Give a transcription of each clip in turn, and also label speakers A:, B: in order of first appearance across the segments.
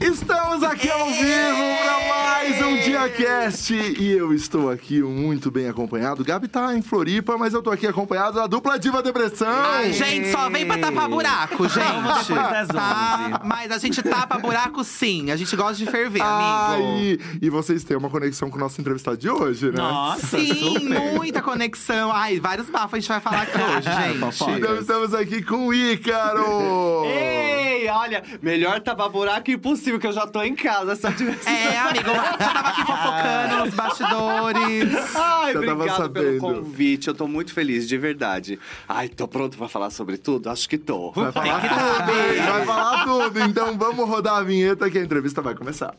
A: Estamos aqui ao vivo DiaCast e eu estou aqui muito bem acompanhado. Gabi tá em Floripa, mas eu tô aqui acompanhado da dupla Diva Depressão.
B: Ai, gente, só vem pra tapar buraco, gente. Tá? Mas a gente tapa buraco sim. A gente gosta de ferver, amigo.
A: Ai, e vocês têm uma conexão com o nosso entrevistado de hoje, né?
C: Nossa,
B: Sim,
C: super.
B: muita conexão. Ai, vários bafos a gente vai falar aqui hoje, gente.
A: Então estamos aqui com o Ícaro.
D: Ei, olha, melhor tapar buraco impossível, que eu já tô em casa. Eu tivesse...
B: É, amigo, já tava aqui fofocando nos bastidores.
D: Ai,
A: tava
D: obrigado pelo convite. Eu tô muito feliz, de verdade. Ai, tô pronto pra falar sobre tudo? Acho que tô.
A: Vai falar tudo, hein? Vai falar tudo. Então vamos rodar a vinheta que a entrevista vai começar.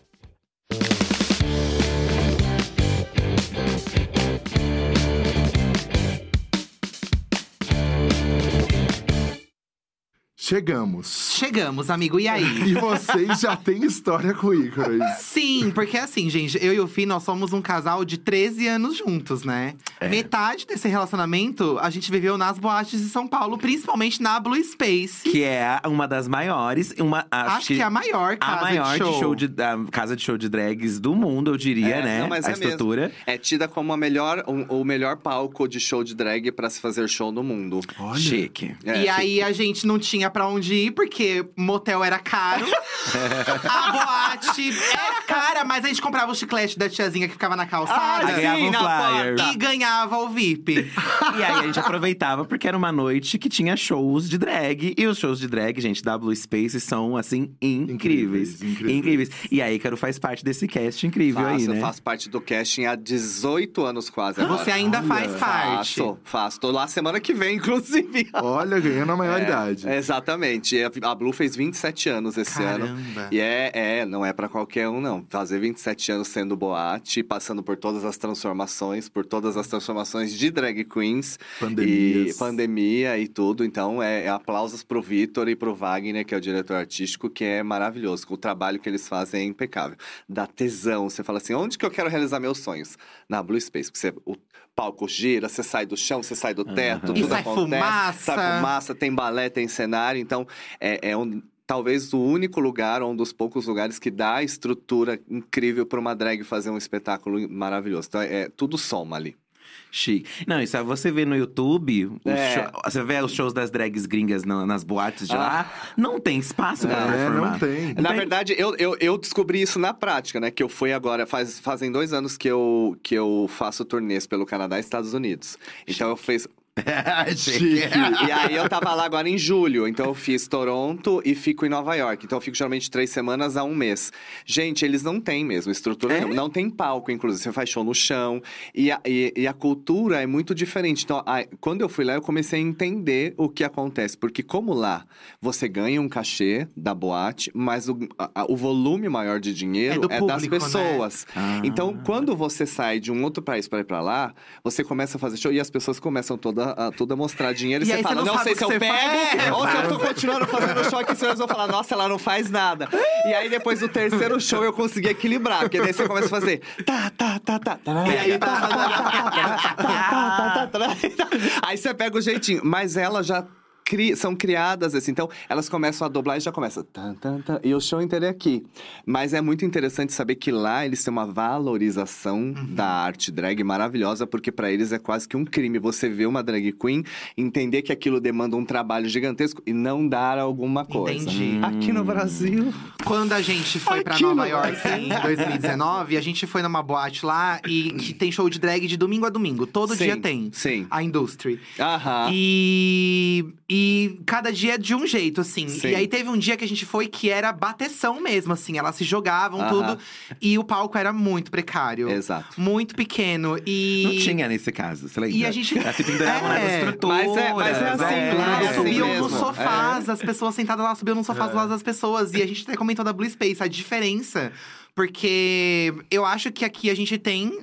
A: Chegamos.
B: Chegamos, amigo, e aí?
A: E vocês já têm história com o Ícaro. hein?
B: Sim, porque assim, gente, eu e o Fih, nós somos um casal de 13 anos juntos, né? Metade desse relacionamento a gente viveu nas boates de São Paulo, principalmente na Blue Space.
C: Que é uma das maiores, uma acho,
B: Acho que é a maior casa
C: a maior
B: de show.
C: de, da casa de show de drags do mundo, eu diria,
D: É,
C: né?
D: não, mas
C: a
D: é mesmo.
C: estrutura.
D: É tida como a melhor, o, o melhor palco de show de drag pra se fazer show no mundo.
A: Olha.
C: Chique.
D: É,
B: e aí a gente não tinha pra onde ir, porque motel era caro. a boate era cara, mas a gente comprava o chiclete da tiazinha que ficava na calçada.
D: Ah,
C: ganhava
D: sim,
C: um
D: na
C: flyer.
B: E ganhava o VIP.
C: E aí a gente aproveitava porque era uma noite que tinha shows de drag. E os shows de drag, gente, da Blue Space são, assim, incríveis.
A: Incríveis, incríveis.
C: Incríveis. E aí, Ícaro faz parte desse cast incrível
D: Faço,
C: aí, né?
D: Eu faço parte do casting há 18 anos quase agora.
B: Você ainda faz parte.
D: Faço, faço. Tô lá semana que vem, inclusive.
A: Olha, ganhando a maioridade.
D: É, exatamente. E A Blue fez 27 anos esse ano.
B: Caramba.
D: E é, é, não é pra qualquer um, não. Fazer 27 anos sendo boate, passando por todas as transformações, por todas as transformações de drag queens.
A: Pandemias.
D: E pandemia e tudo. Então, é, é aplausos pro Vitor e pro Wagner, que é o diretor artístico, que é maravilhoso. O trabalho que eles fazem é impecável. Dá tesão. Você fala assim, onde que eu quero realizar meus sonhos? Na Blue Space. Porque você, o palco gira, você sai do chão, você sai do teto.
B: E
D: tudo
B: sai
D: acontece.
B: fumaça.
D: Sai fumaça, tem balé, tem cenário. Então, é, é um, talvez o único lugar, ou um dos poucos lugares que dá estrutura incrível para uma drag fazer um espetáculo maravilhoso. Então, é, tudo soma ali.
C: Chique. Não, isso é você vê no YouTube,
D: É.
C: show- você vê os shows das drags gringas na- nas boates de
D: Ah.
C: lá, não tem espaço pra
A: É,
C: performar.
A: não tem.
D: Na
C: tem-
D: verdade, eu, eu, eu descobri isso na prática, né? Que eu fui agora, faz, fazem dois anos que eu, que eu faço turnês pelo Canadá e Estados Unidos. Então eu fiz.
A: Chique.
D: E aí eu tava lá agora em julho, então eu fiz Toronto e fico em Nova York. Então eu fico geralmente três semanas a um mês. Gente, eles não têm mesmo estrutura
C: É?
D: Não tem palco, inclusive. Você faz show no chão. E a, e, e a cultura é muito diferente. Então, a- quando eu fui lá, eu comecei a entender o que acontece. Porque como lá, você ganha um cachê da boate, mas o, a- o volume maior de dinheiro
B: É do
D: é, das
B: público, né?
D: pessoas.
C: Ah.
D: Então, quando você sai de um outro país para ir pra lá, você começa a fazer show e as pessoas começam toda, a, toda a mostrar dinheiro. E,
B: E
D: você fala,
B: não
D: não, sei se eu pego
B: faz."
D: ou se eu tô continuando fazendo show aqui. Senão eles vão falar, nossa, ela não faz nada. E aí, depois do terceiro show, eu consegui equilibrar. Porque daí você começa a fazer… Tá, tá, tá, tá. tá,
B: E aí,
D: tá, tá, tá, tá, tá, tá, tá, tá. Aí você pega o jeitinho. Mas ela já… cri- São criadas assim, então elas começam a dobrar e já começa. Tan, tan, tan, e o show inteiro é aqui. Mas é muito interessante saber que lá eles têm uma valorização da arte drag maravilhosa, porque pra eles é quase que um crime você ver uma drag queen, entender que aquilo demanda um trabalho gigantesco e não dar alguma coisa.
B: Entendi.
D: Aqui no Brasil.
B: Quando a gente foi pra
D: Aqui
B: Nova
D: no
B: York em 2019, a gente foi numa boate lá e que tem show de drag de domingo a domingo. Todo
D: Sim,
B: dia tem.
D: sim.
B: A Industry.
D: Aham.
B: E, e cada dia é de um jeito, assim.
D: Sim.
B: E aí teve um dia que a gente foi que era bateção mesmo, assim. Elas se jogavam,
D: Aham.
B: tudo. E o palco era muito precário.
D: Exato.
B: Muito pequeno. E.
C: Não tinha nesse caso, você lembra?
B: E a gente-
C: Elas se penduravam nas
B: É.
C: estruturas.
D: Mas é- mas é assim, lá
B: Elas
D: é assim
B: subiam
D: mesmo.
B: nos sofás, as pessoas sentadas lá subiam nos sofás do lado das pessoas. E a gente até comentou da Blue Space, a diferença. Porque eu acho que aqui a gente tem.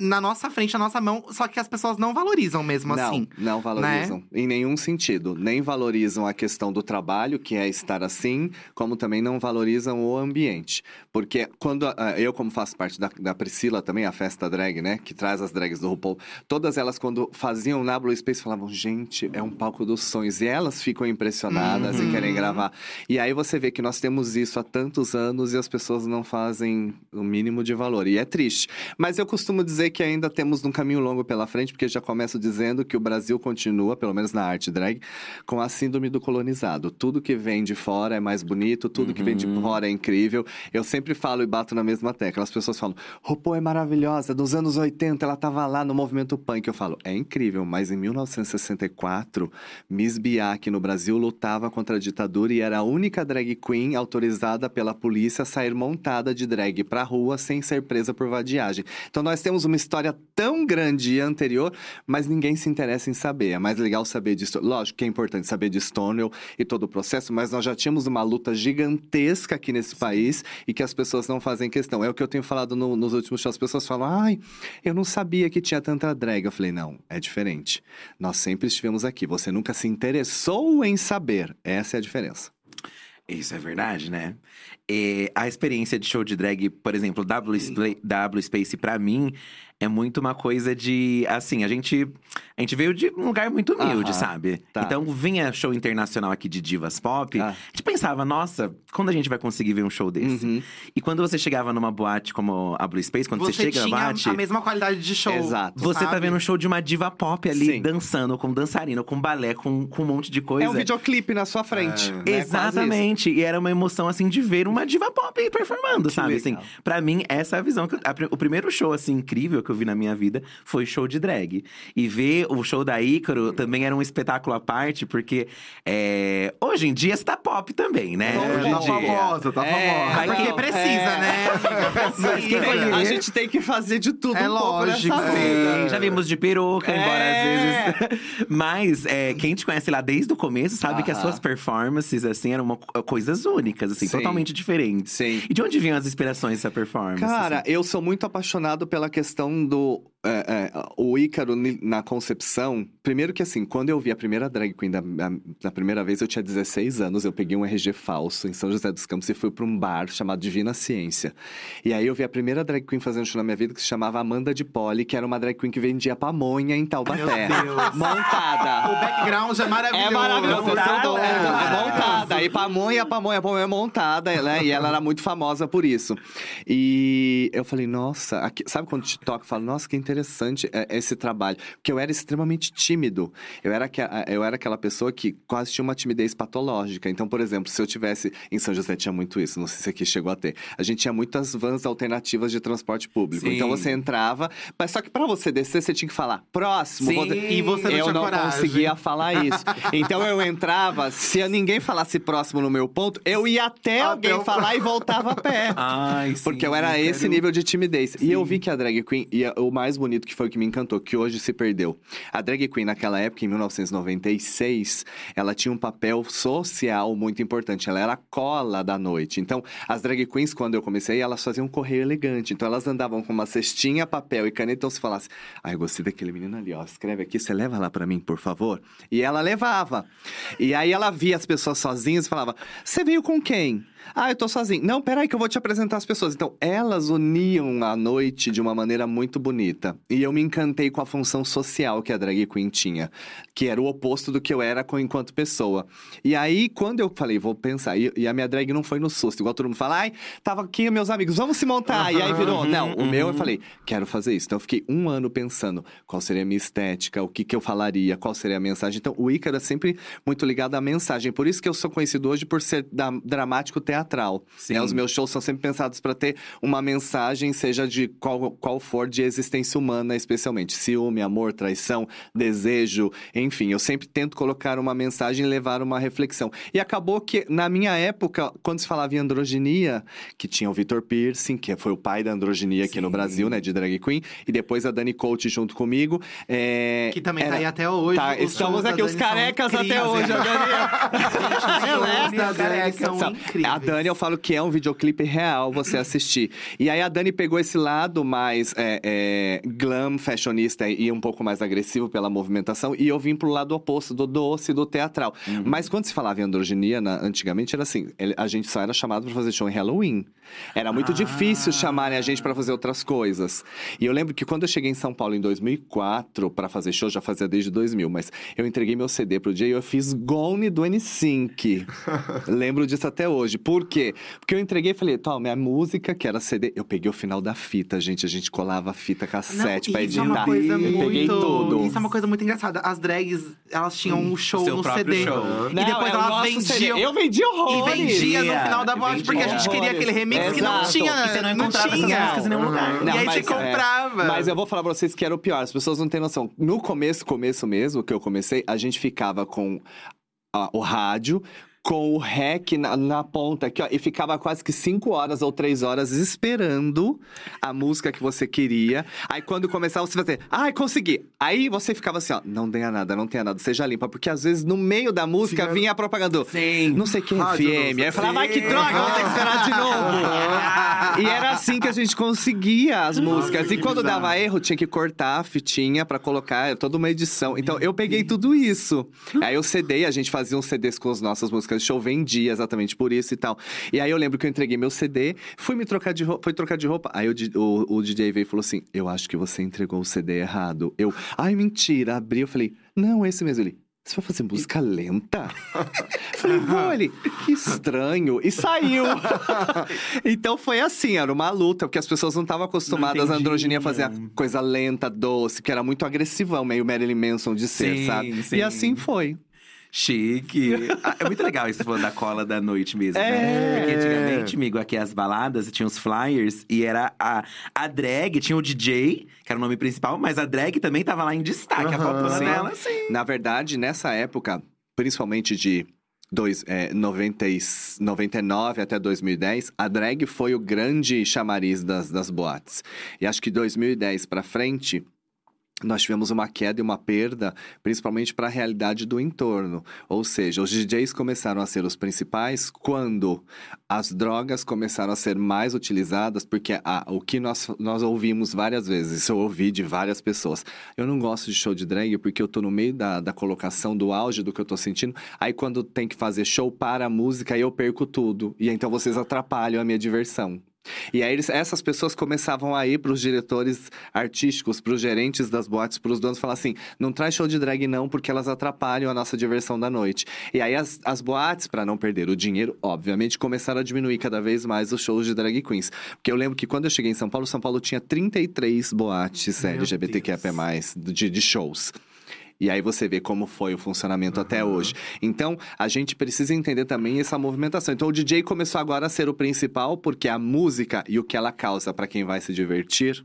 B: Na nossa frente, na nossa mão, só que as pessoas não valorizam mesmo
D: não,
B: assim.
D: Não valorizam. Em nenhum sentido. Nem valorizam a questão do trabalho, que é estar assim, como também não valorizam o ambiente. Porque quando eu, como faço parte da, da Priscila também, a festa drag, né? Que traz as drags do RuPaul, todas elas, quando faziam na Blue Space, falavam, gente, é um palco dos sonhos. E elas ficam impressionadas
B: Uhum.
D: e querem gravar. E aí você vê que nós temos isso há tantos anos e as pessoas não fazem o mínimo de valor. E é triste. Mas eu costumo dizer que ainda temos um caminho longo pela frente, porque já começo dizendo que o Brasil continua, pelo menos na arte drag, com a síndrome do colonizado. Tudo que vem de fora é mais bonito, tudo que vem de fora é incrível. Eu sempre falo e bato na mesma tecla. As pessoas falam, RuPaul é maravilhosa, dos anos 80 ela estava lá no movimento punk. Eu falo, é incrível, mas em 1964, Miss Biak no Brasil lutava contra a ditadura e era a única drag queen autorizada pela polícia a sair montada de drag pra rua sem ser presa por vadiagem. Então nós temos uma história tão grande e anterior, mas ninguém se interessa em saber. É mais legal saber disso. Lógico que é importante saber de Stonewall e todo o processo, mas nós já tínhamos uma luta gigantesca aqui nesse país e que as pessoas não fazem questão. É o que eu tenho falado no- nos últimos shows. As pessoas falam, ai, eu não sabia que tinha tanta drag. Eu falei, não, é diferente. Nós sempre estivemos aqui. Você nunca se interessou em saber. Essa é a diferença.
C: Isso é verdade, né? E a experiência de show de drag, por exemplo, W, Spla- w Space, pra mim, é muito uma coisa de. Assim, a gente. A gente veio de um lugar muito humilde,
D: Aham,
C: sabe?
D: tá.
C: Então vinha show internacional aqui de divas pop.
D: Ah.
C: A gente pensava, nossa, quando a gente vai conseguir ver um show desse?
D: Uhum.
C: E quando você chegava numa boate como a Blue Space, quando você,
B: Você
C: chega
B: tinha
C: na boate.
B: a mesma qualidade de show.
D: Exato.
C: Você tá
B: sabe?
C: vendo um show de uma diva pop ali,
D: Sim.
C: dançando, com dançarina, com balé, com, com um monte de coisa.
D: É um videoclipe na sua frente. né? Quase isso.
C: Exatamente. E era uma emoção, assim, de ver uma diva pop performando,
D: Que
C: sabe?
D: legal.
C: Assim, pra mim, essa é a visão. Que eu- a pri- o primeiro show, assim, incrível que eu vi na minha vida foi show de drag. E ver o show da Ícaro também era um espetáculo à parte, porque é, hoje em dia está pop também, né?
D: Tá
C: hoje em
A: tá
C: dia.
A: famosa, tá
D: É,
A: famosa.
B: Porque
C: que-
B: precisa,
D: é.
B: né?
C: Mas
B: Precisa.
C: vai
D: A gente tem que fazer de tudo
B: É
D: um pouco
B: lógico,
D: nessa
B: sim.
C: já vimos de peruca, embora
D: É.
C: às vezes. Mas é, quem te conhece lá desde o começo sabe que as suas performances, assim, eram uma co- coisas únicas, assim,
D: Sim.
C: totalmente diferentes.
D: Sim.
C: E de onde vinham as inspirações dessa performance?
D: Cara,
C: assim?
D: eu sou muito apaixonado pela questão do. É, é, o Ícaro na concepção. Primeiro que assim, quando eu vi a primeira drag queen da, da- primeira vez, eu tinha 16 anos, eu peguei um RG falso em São José dos Campos e fui para um bar chamado Divina Ciência. E aí eu vi a primeira drag queen fazendo show na minha vida que se chamava Amanda de Poli, que era uma drag queen que vendia pamonha em Taubaté.
B: Deus.
D: Montada.
B: O background é maravilhoso.
D: É maravilhoso,
C: Montada,
D: é,
C: é
D: é
B: maravilhoso.
D: montada. E pamonha, pamonha, pamonha é montada, né? E ela era muito famosa por isso. E eu falei, nossa, aqui- sabe quando te toca? Eu falo, nossa, que interessante é, esse trabalho. Porque eu era extremamente tímido. Eu era, que- eu era aquela pessoa que quase tinha uma timidez patológica. Então, por exemplo, se eu tivesse. Em São José tinha muito isso, não sei se aqui chegou a ter. A gente tinha muitas vans alternativas de transporte público.
C: Sim.
D: Então você entrava, mas só que pra você descer, você tinha que falar próximo.
C: Sim.
D: Você-
B: E você não
D: eu não
B: coragem.
D: conseguia falar isso. Então eu entrava, se ninguém falasse próximo no meu ponto, eu ia até, alguém
A: o-
D: falar e voltava a pé.
C: Ai, sim,
D: Porque eu era esse
C: quero-
D: nível de timidez. E eu vi que a drag queen, e o mais bonito que foi o que me encantou, que hoje se perdeu. A drag queen naquela época, em 1996, ela tinha um papel social muito importante. Ela era a cola da noite. Então, as drag queens, quando eu comecei, elas faziam um correio elegante. Então, elas andavam com uma cestinha, papel e caneta. Então, se falasse, ai, eu gostei daquele menino ali, ó, escreve aqui, você leva lá pra mim, por favor? E ela levava. E aí ela via as pessoas sozinhas e falava, você veio com quem? Ah, eu tô sozinho. Não, peraí que eu vou te apresentar as pessoas. Então, elas uniam a noite de uma maneira muito bonita. E eu me encantei com a função social que a drag queen tinha. Que era o oposto do que eu era com- enquanto pessoa. E aí, quando eu falei, vou pensar... E, a minha drag não foi no susto. Igual todo mundo fala, ai, tava aqui meus amigos, vamos se montar. E aí virou, não, o meu eu falei, quero fazer isso. Então, eu fiquei um ano pensando qual seria a minha estética, o que que eu falaria, qual seria a mensagem. Então, o Ícaro é sempre muito ligado à mensagem. Por isso que eu sou conhecido hoje por ser dramático teatral.
C: Sim.
D: Né? Os meus shows são sempre pensados para ter uma mensagem, seja de qual, qual for, de existência humana, especialmente. Ciúme, amor, traição, desejo, enfim. Eu sempre tento colocar uma mensagem e levar uma reflexão. E acabou que, na minha época, quando se falava em androginia, que tinha o Vitor Piercing, que foi o pai da androginia aqui no
C: Sim.
D: Brasil, né, de drag queen, e depois a Dani Coach junto comigo. é,
B: Que também
D: era-
B: tá aí até hoje.
D: Tá,
B: Os
D: estamos aqui, os carecas até hoje, a Dani.
B: Gente, os São- incríveis.
D: A Dani, eu falo que é um videoclipe real você assistir. E aí a Dani pegou esse lado mais é, é, glam, fashionista e um pouco mais agressivo pela movimentação. E eu vim pro lado oposto, do doce, do teatral. Mas quando se falava em androginia, na- antigamente era assim: a gente só era chamado pra fazer show em Halloween. Era muito difícil chamarem a gente pra fazer outras coisas. E eu lembro que quando eu cheguei em São Paulo em 2004 pra fazer show, já fazia desde 2000, mas eu entreguei meu CD pro dia e eu fiz Gone do N5. Lembro disso até hoje. Por quê? Porque eu entreguei e falei, toma, minha música, que era CD. Eu peguei o final da fita, gente. A gente colava a fita cassete
B: Não,
D: pra
B: isso
D: editar.
B: é uma coisa
D: eu
B: muito...
D: peguei tudo.
B: Isso é uma coisa muito engraçada. As drags, elas tinham um show
C: seu
B: no CD.
C: show.
B: E
D: Não,
B: depois
D: é
B: elas vendiam.
D: CD. Eu vendi
B: E
D: horrores.
B: vendia no final da boate, porque a gente queria aquele remix que não
D: Exato.
B: tinha.
C: E você não encontrava essas
B: tinha.
C: músicas em nenhum lugar.
B: E aí
D: mas,
B: você comprava.
D: é, mas eu vou falar pra vocês que era o pior. As pessoas não têm noção. No começo, começo mesmo, que eu comecei, a gente ficava com o rádio. Com o rec na, na ponta aqui, ó. E ficava quase que cinco horas ou três horas esperando a música que você queria. Aí quando começava, você fazia, ai, consegui. Aí você ficava assim, ó, não tenha nada, não tenha nada, seja limpa. Porque às vezes no meio da música
A: Sim,
D: vinha a propaganda.
C: Sim.
D: Não sei que
A: Rádio
D: FM.
A: não,
D: Aí eu falava, ai, que droga, vou ter que esperar de novo. e era assim que a gente conseguia as músicas. E quando dava erro, tinha que cortar a fitinha pra colocar era toda uma edição. Então eu peguei tudo isso. Aí eu CD, a gente fazia uns CDs com as nossas músicas show, vendia exatamente por isso e tal. E aí eu lembro que eu entreguei meu CD, fui me trocar de roupa, fui trocar de roupa. Aí o, o, o DJ veio e falou assim: Eu acho que você entregou o CD errado. Eu, ai, mentira, abri, eu falei, não, esse mesmo. Ele. Você vai fazer música lenta? Falei, vou ele. Que estranho. E saiu. então foi assim, era uma luta, porque as pessoas não estavam acostumadas a androginia fazer a coisa lenta, doce, que era muito agressivão, meio Marilyn Manson de ser,
C: Sim,
D: sabe?
C: sim.
D: E assim foi.
C: Chique. Ah, é muito legal esse falando da cola da noite mesmo,
D: É.
C: né? Porque antigamente, amigo, aqui as baladas tinha os flyers e era a, a drag, tinha o DJ, que era o nome principal, mas a drag também tava lá em destaque, a
A: Aham.
C: fotona dela, sim.
D: Na verdade, nessa época, principalmente de dois, é, 90, e- 99 até 2010, a drag foi o grande chamariz das, das boates. E acho que 2010 pra frente. Nós tivemos uma queda e uma perda, principalmente para a realidade do entorno. Ou seja, os DJs começaram a ser os principais quando as drogas começaram a ser mais utilizadas, porque a- o que nós, nós ouvimos várias vezes, eu ouvi de várias pessoas. Eu não gosto de show de drag porque eu tô no meio da, da colocação do auge do que eu tô sentindo. Aí quando tem que fazer show para a música, eu perco tudo. E então vocês atrapalham a minha diversão. E aí eles- essas pessoas começavam a ir para os diretores artísticos, para os gerentes das boates, para os donos, falar assim: não traz show de drag não, porque elas atrapalham a nossa diversão da noite. E aí as, as boates, para não perder o dinheiro, obviamente, começaram a diminuir cada vez mais os shows de drag queens. Porque eu lembro que quando eu cheguei em São Paulo, São Paulo tinha 33 boates
B: Meu
D: LGBTQIA+, de, de shows. E aí você vê como foi o funcionamento até hoje. Então, a gente precisa entender também essa movimentação. Então, o DJ começou agora a ser o principal, porque a música e o que ela causa para quem vai se divertir,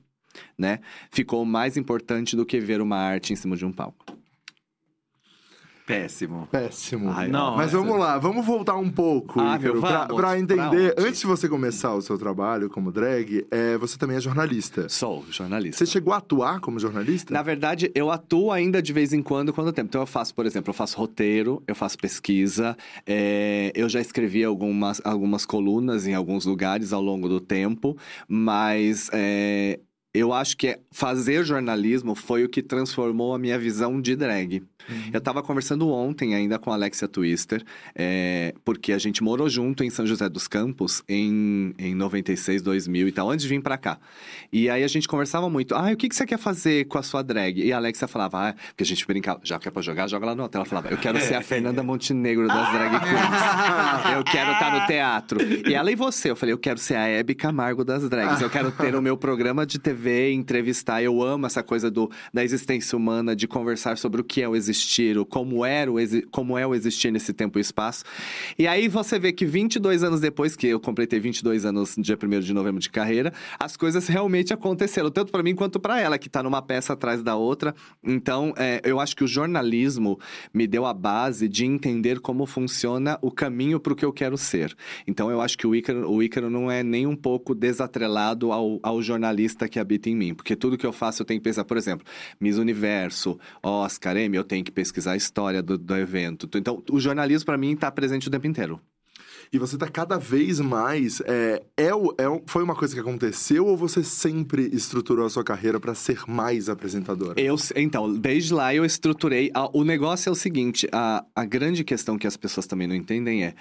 D: né? Ficou mais importante do que ver uma arte em cima de um palco.
C: Péssimo.
A: Péssimo.
D: Ai,
C: nossa.
A: Mas vamos lá, vamos voltar um pouco,
D: Ah,
A: Ícaro,
D: meu,
A: pra, entender.
D: Pra
A: antes de você começar o seu trabalho como drag, é, você também é jornalista.
D: Sou jornalista.
A: Você chegou a atuar como jornalista?
D: Na verdade, eu atuo ainda de vez em quando, quando tem. Então, eu faço, por exemplo, eu faço roteiro, eu faço pesquisa, é, eu já escrevi algumas, algumas colunas em alguns lugares ao longo do tempo, mas é, eu acho que fazer jornalismo foi o que transformou a minha visão de drag. Eu tava conversando ontem ainda com a Alexia Twister, é, porque a gente morou junto em São José dos Campos em, em 96, 2000 e tal, antes de vir pra cá. E aí a gente conversava muito. Ah, o que, que você quer fazer com a sua drag? E a Alexia falava, ah, porque a gente brincava, já que é pra jogar, joga lá no hotel. Ela falava, eu quero ser a Fernanda Montenegro das drag queens. Eu quero estar no teatro. E ela e você? Eu falei, eu quero ser a Hebe Camargo das drags. Eu quero ter o meu programa de TV, entrevistar. Eu amo essa coisa do, da existência humana, de conversar sobre o que é o existir, o como, era o como é o existir nesse tempo e espaço. E aí você vê que 22 anos depois, que eu completei 22 anos no dia 1 de novembro de carreira, as coisas realmente aconteceram, tanto para mim quanto para ela, que tá numa peça atrás da outra. Então, é, eu acho que o jornalismo me deu a base de entender como funciona o caminho para o que eu quero ser. Então, eu acho que o Ícaro, o Ícaro não é nem um pouco desatrelado ao, ao jornalista que habita em mim. Porque tudo que eu faço eu tenho que pensar, por exemplo, Miss Universo, Oscar, Emmy, eu tenho que pesquisar a história do, do evento. Então, o jornalismo para mim está presente o tempo inteiro.
A: E você tá cada vez mais. É, é, é, foi uma coisa que aconteceu ou você sempre estruturou a sua carreira pra ser mais apresentadora?
D: Eu, então, desde lá eu estruturei. a- o negócio é o seguinte: a, a grande questão que as pessoas também não entendem é.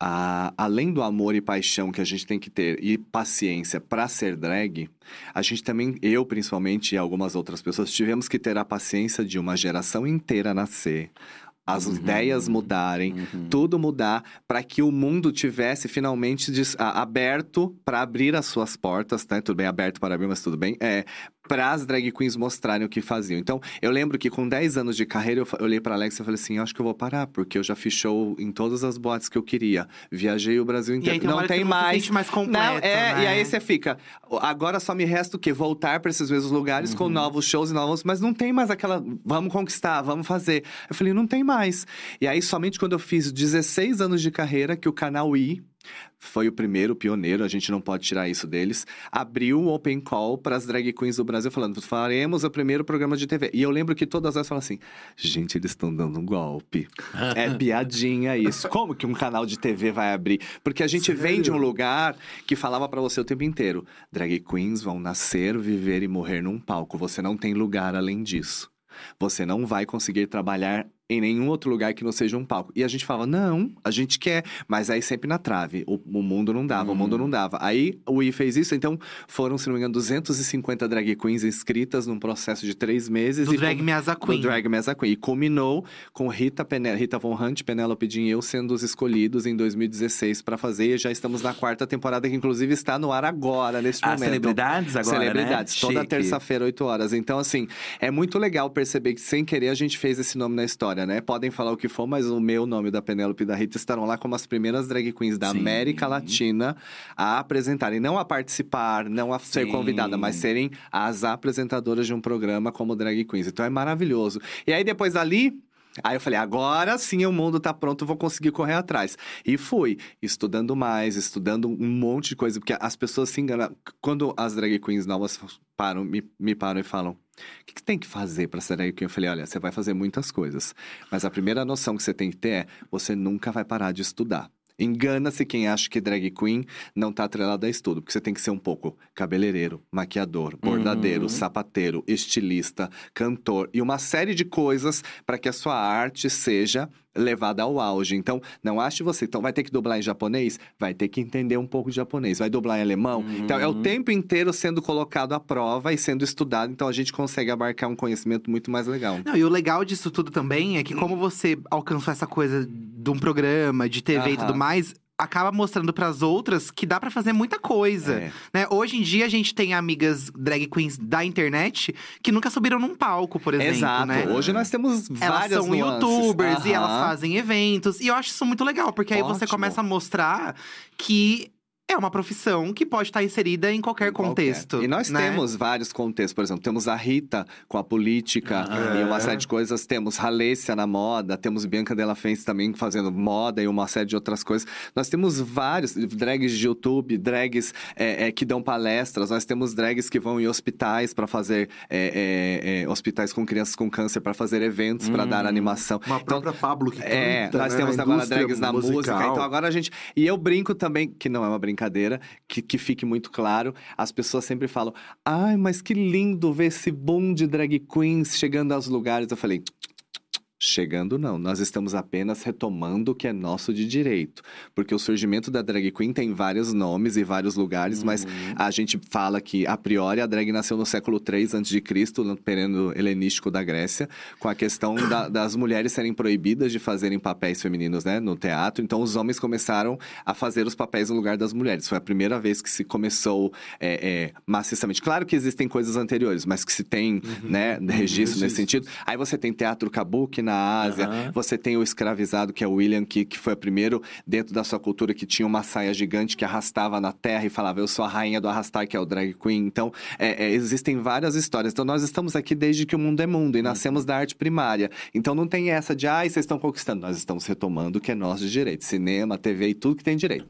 D: A- além do amor e paixão que a gente tem que ter e paciência para ser drag, a gente também, eu principalmente e algumas outras pessoas, tivemos que ter a paciência de uma geração inteira nascer, as ideias mudarem, tudo mudar para que o mundo tivesse finalmente des- a- aberto para abrir as suas portas, né? Tudo bem, aberto para abrir, mas tudo bem. É, para as drag queens mostrarem o que faziam. Então, eu lembro que com 10 anos de carreira, eu olhei para Alex e falei assim: acho que eu vou parar, porque eu já fiz show em todas as boates que eu queria. Viajei o Brasil
B: E
D: inteiro.
B: aí tem
D: não tem
B: não
D: mais.
B: sente mais completo,
D: Não, é,
B: né?
D: e aí você fica. Agora só me resta o quê? Voltar para esses mesmos lugares
B: Uhum.
D: com novos shows e novos, mas não tem mais aquela. Vamos conquistar, vamos fazer. Eu falei, não tem mais. E aí, somente quando eu fiz 16 anos de carreira, que o canal I foi o primeiro, o pioneiro, a gente não pode tirar isso deles, abriu o Open Call para as drag queens do Brasil, falando: faremos o primeiro programa de TV. E eu lembro que todas elas falam assim: gente, eles estão dando um golpe. é piadinha isso. Como que um canal de TV vai abrir? Porque a gente vem de um lugar que falava para você o tempo inteiro: drag queens vão nascer, viver e morrer num palco. Você não tem lugar além disso. Você não vai conseguir trabalhar em nenhum outro lugar que não seja um palco. E a gente falava, não, a gente quer, mas aí sempre na trave. O, o mundo não dava, o mundo não dava. Aí o I fez isso, então foram, se não me engano, 250 drag queens inscritas num processo de três meses.
B: Do
D: e
B: Drag Me As a Queen.
D: Do Drag Me As a Queen. E culminou com Rita, Pene- Rita Von Hunt, Penélope Jean e eu sendo os escolhidos em 2016 para fazer. E já estamos na quarta temporada, que inclusive está no ar agora, neste
C: As
D: momento.
C: celebridades agora,
D: Celebridades,
C: né?
D: toda terça-feira, 8 horas. Então, assim, é muito legal perceber que sem querer a gente fez esse nome na história, né? Podem falar o que for, mas o meu nome, da Penélope e da Rita, estarão lá como as primeiras drag queens da
C: Sim.
D: América Latina a apresentarem, não a participar, não a ser
C: Sim.
D: convidada, mas serem as apresentadoras de um programa como drag queens. Então é maravilhoso. E aí, depois dali. Aí eu falei, agora sim o mundo tá pronto, vou conseguir correr atrás. E fui, estudando mais, estudando um monte de coisa, porque as pessoas se enganam. Quando as drag queens novas param, me, me param e falam, o que, que tem que fazer para ser drag queen? Eu falei, olha, você vai fazer muitas coisas. Mas a primeira noção que você tem que ter é, você nunca vai parar de estudar. Engana-se quem acha que drag queen não tá atrelado a estudo, porque você tem que ser um pouco cabeleireiro, maquiador, bordadeiro,
C: Uhum.
D: sapateiro, estilista, cantor e uma série de coisas para que a sua arte seja levada ao auge. Então, não ache você, então vai ter que dublar em japonês, vai ter que entender um pouco de japonês, vai dublar em alemão. Então, é o
C: Uhum.
D: tempo inteiro sendo colocado à prova e sendo estudado, então a gente consegue abarcar um conhecimento muito mais legal.
B: Não, e o legal disso tudo também é que como você alcançou essa coisa de um programa, de TV e
D: Aham.
B: tudo mais, acaba mostrando pras outras que dá pra fazer muita coisa,
D: É.
B: né? Hoje em dia a gente tem amigas drag queens da internet que nunca subiram num palco, por exemplo,
D: Exato.
B: né?
D: Hoje nós temos
B: Elas
D: várias
B: são
D: nuances.
B: youtubers e elas fazem eventos. E eu acho isso muito legal, porque aí você começa a mostrar que é uma profissão que pode estar inserida em qualquer
D: Em qualquer.
B: contexto.
D: E nós
B: né?
D: temos vários contextos, por exemplo, temos a Rita com a política
C: Ah,
D: e uma
A: é.
D: série de coisas. Temos Halessia na moda, temos Bianca Della Fence também fazendo moda e uma série de outras coisas. Nós temos vários drags de YouTube, drags é, é, que dão palestras, nós temos drags que vão em hospitais para fazer é, é, é, hospitais com crianças com câncer para fazer eventos, para dar animação.
A: Uma própria Pablo que
D: É,
A: canta,
D: nós
A: né,
D: temos agora drags na
A: musical.
D: música, então agora a gente. E eu brinco também, que não é uma brincadeira, que, que fique muito claro. As pessoas sempre falam: ai, mas que lindo ver esse boom de drag queens chegando aos lugares. Eu falei. Chegando não, nós estamos apenas retomando o que é nosso de direito. Porque o surgimento da drag queen tem vários nomes e vários lugares, mas a gente fala que, a priori, a drag nasceu no século III a.C., no período helenístico da Grécia, com a questão da- das mulheres serem proibidas de fazerem papéis femininos né, no teatro. Então, os homens começaram a fazer os papéis no lugar das mulheres. Foi a primeira vez que se começou é, é, maciçamente. Claro que existem coisas anteriores, mas que se tem né, registro nesse sentido. Aí você tem teatro kabuki na Ásia,
C: Aham.
D: você tem o escravizado, que é o William, que, que foi o primeiro dentro da sua cultura que tinha uma saia gigante que arrastava na terra e falava, eu sou a rainha do arrastar, que é o drag queen. Então, é, é, existem várias histórias. Então, nós estamos aqui desde que o mundo é mundo e nascemos da arte primária. Então, não tem essa de, ai, vocês estão conquistando. Nós estamos retomando o que é nosso de direito. Cinema, TV e tudo que tem direito.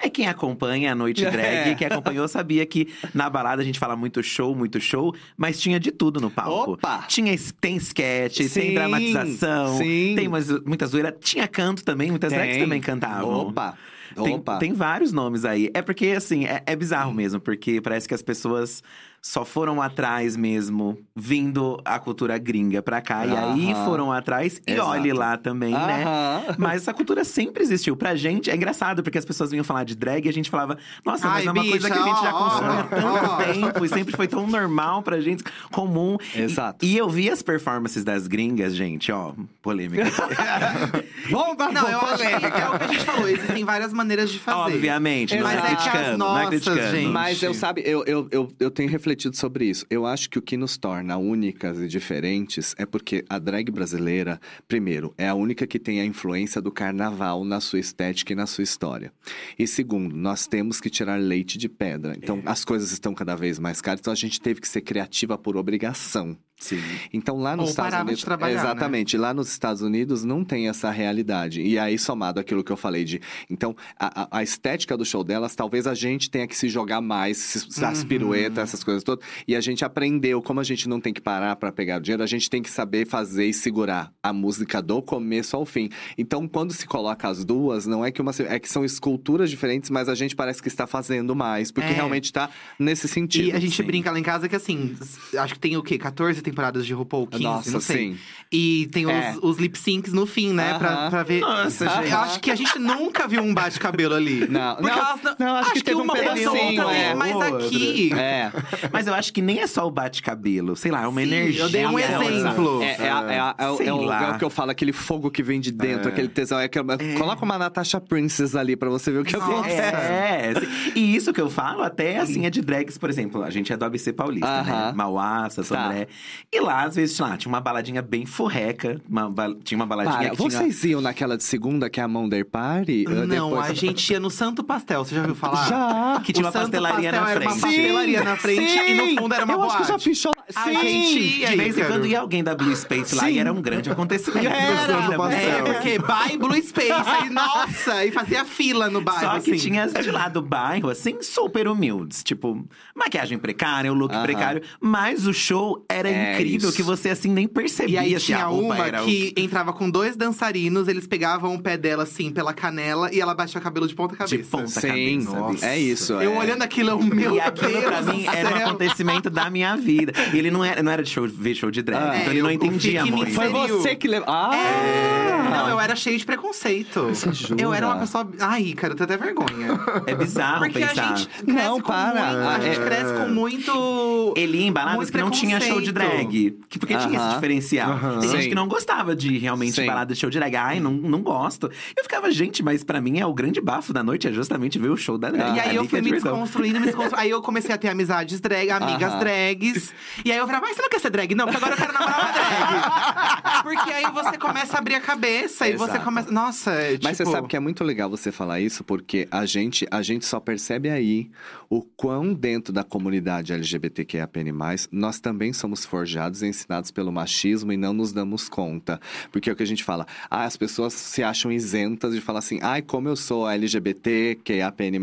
C: É quem acompanha a Noite Drag,
D: É.
C: quem acompanhou sabia que na balada a gente fala muito show, muito show, mas tinha de tudo no palco.
D: Opa!
C: Tinha, tem sketch, tem
D: Sim, sim.
C: tem umas, muita zoeira. Tinha canto também, muitas drags também cantavam.
D: Opa!
C: Tem,
D: Opa.
C: tem vários nomes aí. É porque, assim, é, é bizarro mesmo, porque parece que as pessoas só foram atrás mesmo, vindo a cultura gringa pra cá. E aí foram atrás, e
D: Exato.
C: olhe lá também, né? Mas essa cultura sempre existiu. Pra gente, é engraçado, porque as pessoas vinham falar de drag e a gente falava, nossa, mas
B: Ai,
C: é uma coisa
B: bicha,
C: que a gente já
B: ó,
C: consome há tanto
B: ó.
C: tempo e sempre foi tão normal pra gente, comum. E-
D: Exato.
C: E, eu vi as performances das gringas, gente, ó, polêmica.
D: Vamos pra
B: Não, eu acho que é o que a gente falou. Existem várias maneiras de fazer.
C: Obviamente, não
B: Mas
C: é
B: é que as
C: criticando, não é
B: nossas,
C: criticando.
B: gente.
D: Mas eu sabe, eu, eu, eu, eu tenho refletido sobre isso. Eu acho que o que nos torna únicas e diferentes é porque a drag brasileira, primeiro, é a única que tem a influência do carnaval na sua estética e na sua história. E segundo, nós temos que tirar leite de pedra. Então, as coisas estão cada vez mais caras, então a gente teve que ser criativa por obrigação.
C: Sim.
D: Então lá nos
B: Ou
D: Estados
B: parava de
D: Unidos,
B: trabalhar, né?
D: exatamente, lá nos Estados Unidos não tem essa realidade. E aí somado aquilo que eu falei de, então a, a- a estética do show delas, talvez a gente tenha que se jogar mais, se- as
B: Uhum.
D: piruetas, essas coisas todas. E a gente aprendeu como a gente não tem que parar para pegar o dinheiro, a gente tem que saber fazer e segurar a música do começo ao fim. Então quando se coloca as duas, não é que uma é que são esculturas diferentes, mas a gente parece que está fazendo mais, porque
B: É.
D: realmente está nesse sentido.
B: E a gente
C: sim.
B: brinca lá em casa que assim, acho que tem o quê? 14 temporadas de RuPaul, 15,
D: Nossa,
B: não sei.
D: sim.
B: E tem
D: É.
B: os, os lip syncs no fim, né? Pra,
D: Aham.
B: pra ver.
C: Nossa,
B: Eu
C: gente.
B: acho que a gente nunca viu um bate-cabelo ali.
D: Não,
B: Porque
D: não,
B: elas
D: não, acho que teve um
B: uma ou
D: pedacinho,
B: outra,
D: é.
B: Mas
C: Outra.
B: aqui.
D: É.
C: Mas eu acho que nem é só o bate-cabelo, sei lá, é uma
B: Sim,
C: energia.
B: eu dei um
C: ela-
B: exemplo.
D: É, é, é, é o- é é que eu falo, aquele fogo que vem de dentro, aquele tesão. É aquela- Coloca uma Natasha Princess ali pra você ver o que
B: Nossa.
D: acontece.
C: É, e isso que eu falo até assim é de drags, por exemplo, a gente é do ABC Paulista, né?
D: Aham.
C: Mauá, Santo
D: Tá.
C: E lá, às vezes, lá, tinha uma baladinha bem furreca, uma ba- tinha uma baladinha
D: Para,
C: que tinha...
D: vocês iam naquela de segunda que é a Monday Party? Uh,
B: Não,
D: depois-
B: a gente ia no Santo Pastel, você já ouviu falar?
D: Já.
C: Que tinha
B: O
C: uma
B: Santo
C: pastelaria
B: Pastel
C: na
B: era uma
C: frente.
B: pastelaria na frente e no fundo era uma
D: eu
B: boate.
D: acho que já fiz show.
B: A
D: Sim!
B: gente ia,
C: De vez em quando ia alguém da Blue Space lá
D: Sim.
C: e era um grande acontecimento.
D: Era,
C: bem.
B: É, porque by Blue Space, aí, nossa, e fazia fila no bairro,
C: Só que
B: assim.
C: tinha as de lá do bairro, assim, super humildes. Tipo, maquiagem precária, o look
D: Aham.
C: precário. Mas o show era
D: É
C: incrível,
D: isso.
C: que você, assim, nem percebia
B: E aí tinha uma
C: era o-
B: que entrava com dois dançarinos, eles pegavam o pé dela assim pela canela e ela baixava o cabelo de ponta cabeça.
C: De ponta
D: Sim,
C: cabeça.
D: é isso.
B: Eu
D: é.
B: olhando aquilo, eu, meu
C: E aquilo
B: Deus
C: pra mim era um acontecimento da minha vida. E ele não era, não era de show, ver show de drag,
D: Ah.
C: então
B: É,
C: ele não
B: o- o
C: entendia muito.
D: Foi você que levou. Ah!
B: É. Não, eu era cheio de preconceito.
D: Você jura?
B: Eu era uma pessoa. Ai, cara, eu tenho até vergonha.
C: É bizarro
B: Porque
C: pensar.
B: a gente cresce
D: Não,
B: com
D: para.
B: muito. A gente
D: É.
B: cresce com muito.
C: Ele ia em baladas
B: muito
C: que não tinha show de
B: preconceito.
C: Drag. Que- Porque tinha esse diferencial. Tem gente que não gostava de realmente
D: Sim.
C: balada de show de drag. Ai, não, não gosto. Eu ficava, gente, mas pra mim é o grande bafo da noite, é justamente ver o show da drag.
B: E aí eu fui
C: é
B: me
C: diversão.
B: desconstruindo, me desconstruindo. Aí eu comecei a ter amizades drag, amigas drags. E aí eu falava, mas você não quer ser drag? Não, porque agora eu quero namorar uma drag. porque aí você começa a abrir a cabeça e você
D: Exato.
B: começa. Nossa, é,
D: Mas você
B: tipo,
D: sabe que é muito legal você falar isso, porque a gente, a gente só percebe aí o quão dentro da comunidade LGBTQIAPN+, nós também somos forjados e ensinados pelo machismo e não nos damos conta. Porque é o que a gente fala, ah, as pessoas se acham isentas de falar assim, ai, como eu sou LGBTQIAPN+,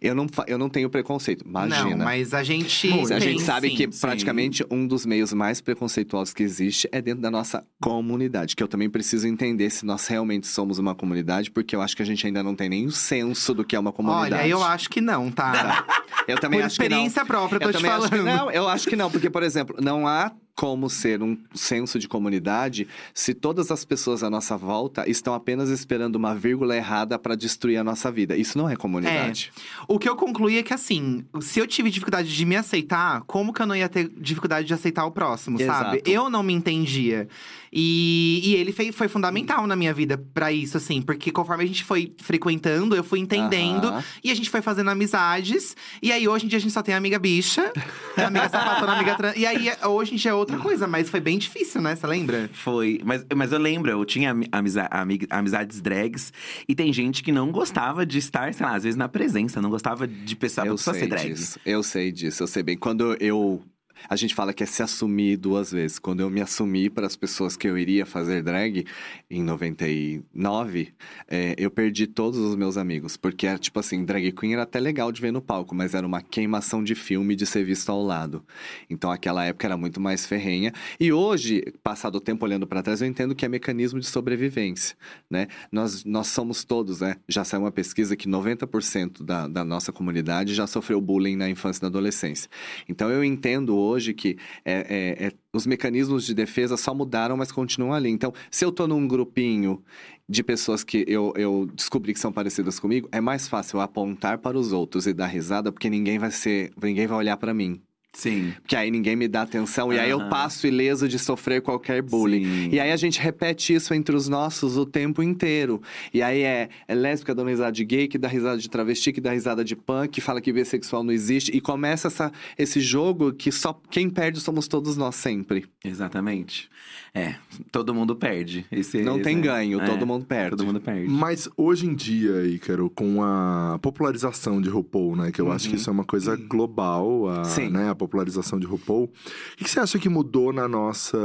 D: eu não, eu não tenho preconceito. Imagina.
B: Não, mas a gente.
D: a
B: tem,
D: gente sabe
B: sim.
D: que
C: sim.
D: praticamente um dos meios mais preconceituosos que existe é dentro da nossa comunidade. Que eu também preciso entender se nós realmente somos uma comunidade, porque eu acho que a gente ainda não tem nem o senso do que é uma comunidade.
B: Olha, eu acho que não, tá?
D: Eu também
B: Por
D: acho que não.
B: experiência própria, eu tô
D: eu
B: te
D: que
B: falando.
D: não, eu acho que não, porque, por exemplo, não há como ser um senso de comunidade se todas as pessoas à nossa volta estão apenas esperando uma vírgula errada para destruir a nossa vida. Isso não é comunidade.
B: O que eu concluí é que, assim, se eu tive dificuldade de me aceitar, como que eu não ia ter dificuldade de aceitar o próximo, sabe?
D: Exato.
B: Eu não me entendia. E, e ele fei- foi fundamental na minha vida pra isso, assim, porque conforme a gente foi frequentando, eu fui entendendo
D: Aham.
B: e a gente foi fazendo amizades. E aí hoje em dia a gente só tem amiga bicha, amiga sapatona, amiga trans. E aí hoje em dia é outra coisa, mas foi bem difícil, né? Você lembra?
C: Foi, mas, mas eu lembro, eu tinha ami- amiza- ami- amizades drags e tem gente que não gostava de estar, sei lá, às vezes na presença, não gostava de pessoa,
D: Eu
C: pessoa
D: sei
C: ser drag.
D: disso, eu sei disso, eu sei bem. Quando eu A gente fala que é se assumir duas vezes. Quando eu me assumi para as pessoas que eu iria fazer drag em 99, é, eu perdi todos os meus amigos. Porque era tipo assim, drag queen era até legal de ver no palco, mas era uma queimação de filme de ser visto ao lado. Então aquela época era muito mais ferrenha. E hoje, passado o tempo olhando para trás, eu entendo que é mecanismo de sobrevivência, né? Nós, nós somos todos, né? Já saiu uma pesquisa que 90% da, da nossa comunidade já sofreu bullying na infância e na adolescência. Então eu entendo hoje que é, é, é, os mecanismos de defesa só mudaram, mas continuam ali. Então, se eu tô num grupinho de pessoas que eu, eu descobri que são parecidas comigo, é mais fácil apontar para os outros e dar risada, porque ninguém vai ser, ninguém vai olhar para mim.
C: Sim.
D: Que aí ninguém me dá atenção e aí eu passo ileso de sofrer qualquer bullying.
C: Sim.
D: E aí a gente repete isso entre os nossos o tempo inteiro. E aí é, é lésbica dando risada de gay, que dá risada de travesti, que dá risada de punk, que fala que bissexual não existe. E começa essa, esse jogo que só quem perde somos todos nós sempre.
C: Exatamente. É, todo mundo perde. Esse,
D: Não
C: esse
D: tem
C: é-
D: ganho,
C: é,
D: todo mundo perde.
C: Todo mundo perde.
A: Mas hoje em dia, Ícaro, com a popularização de RuPaul, né? Que eu acho que isso é uma coisa global, a,
D: Uhum. Sim.
A: né, a popularização de RuPaul. O que você acha que mudou na nossa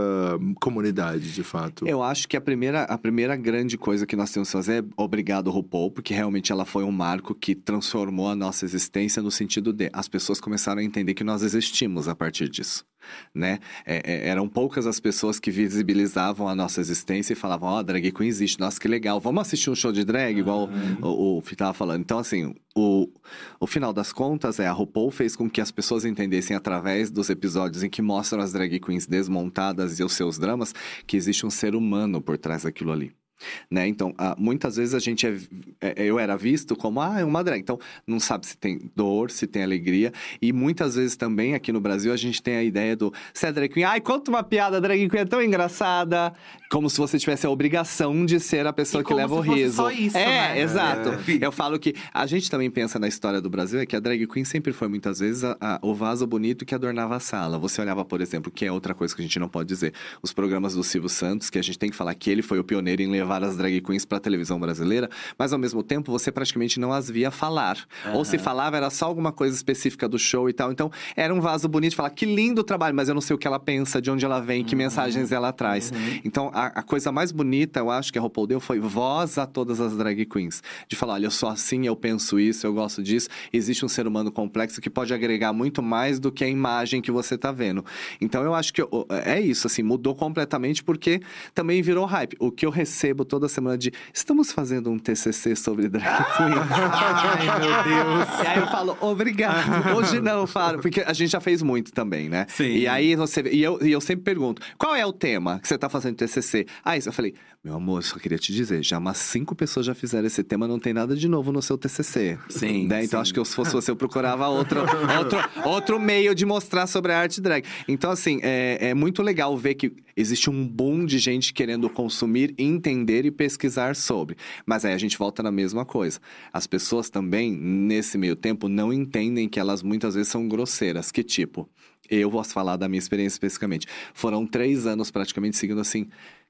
A: comunidade, de fato?
D: Eu acho que a primeira, a primeira grande coisa que nós temos que fazer é obrigado RuPaul, porque realmente ela foi um marco que transformou a nossa existência no sentido de as pessoas começaram a entender que nós existimos a partir disso. Né? É, é, eram poucas as pessoas que visibilizavam a nossa existência e falavam, ó, drag queen existe, nossa, que legal, vamos assistir um show de drag, igual o, o Fih tava falando. Então, assim, o, o final das contas é a RuPaul fez com que as pessoas entendessem através dos episódios em que mostram as drag queens desmontadas e os seus dramas que existe um ser humano por trás daquilo ali. Né? Então, ah, muitas vezes a gente é, é- eu era visto como, ah, é uma drag. Então, não sabe se tem dor, se tem alegria. E muitas vezes também aqui no Brasil a gente tem a ideia do, se é drag queen, ai, conta uma piada, drag queen é tão engraçada. Como se você tivesse a obrigação de ser a pessoa
B: E
D: que
B: como
D: leva o riso.
B: só isso,
D: é,
B: né?
D: exato. Eu falo que a gente também pensa na história do Brasil, é que a drag queen sempre foi muitas vezes a- a- o vaso bonito que adornava a sala. Você olhava, por exemplo, que é outra coisa que a gente não pode dizer, os programas do Silvio Santos, que a gente tem que falar que ele foi o pioneiro em levar as drag queens para a televisão brasileira, mas ao mesmo tempo você praticamente não as via falar. Ou se falava era só alguma coisa específica do show e tal. Então era um vaso bonito de falar que lindo o trabalho, mas eu não sei o que ela pensa, de onde ela vem, que mensagens ela traz. Então a, a coisa mais bonita, eu acho que a RuPaul deu foi voz a todas as drag queens. De falar, olha, eu sou assim, eu penso isso, eu gosto disso. Existe um ser humano complexo que pode agregar muito mais do que a imagem que você tá vendo. Então eu acho que ó, é isso, assim, mudou completamente porque também virou hype. O que eu recebo toda semana de estamos fazendo um TCC sobre drag queen.
B: Ai, meu Deus.
D: E aí eu falo, obrigado. Hoje não, eu falo, porque a gente já fez muito também, né?
C: Sim.
D: E aí você. E eu, e eu sempre pergunto: qual é o tema que você tá fazendo TCC? Ah, isso eu falei, meu amor, só queria te dizer, já umas cinco pessoas já fizeram esse tema, não tem nada de novo no seu TCC.
C: Sim,
D: Né? Então
C: sim.
D: acho que eu, se fosse você, eu procurava outro, outro, outro meio de mostrar sobre a arte drag. Então, assim, é, é muito legal ver que existe um boom de gente querendo consumir, entender e pesquisar sobre. Mas aí a gente volta na mesma coisa. As pessoas também, nesse meio tempo, não entendem que elas muitas vezes são grosseiras. Que tipo? Eu vou falar da minha experiência especificamente. Foram três anos praticamente seguindo assim.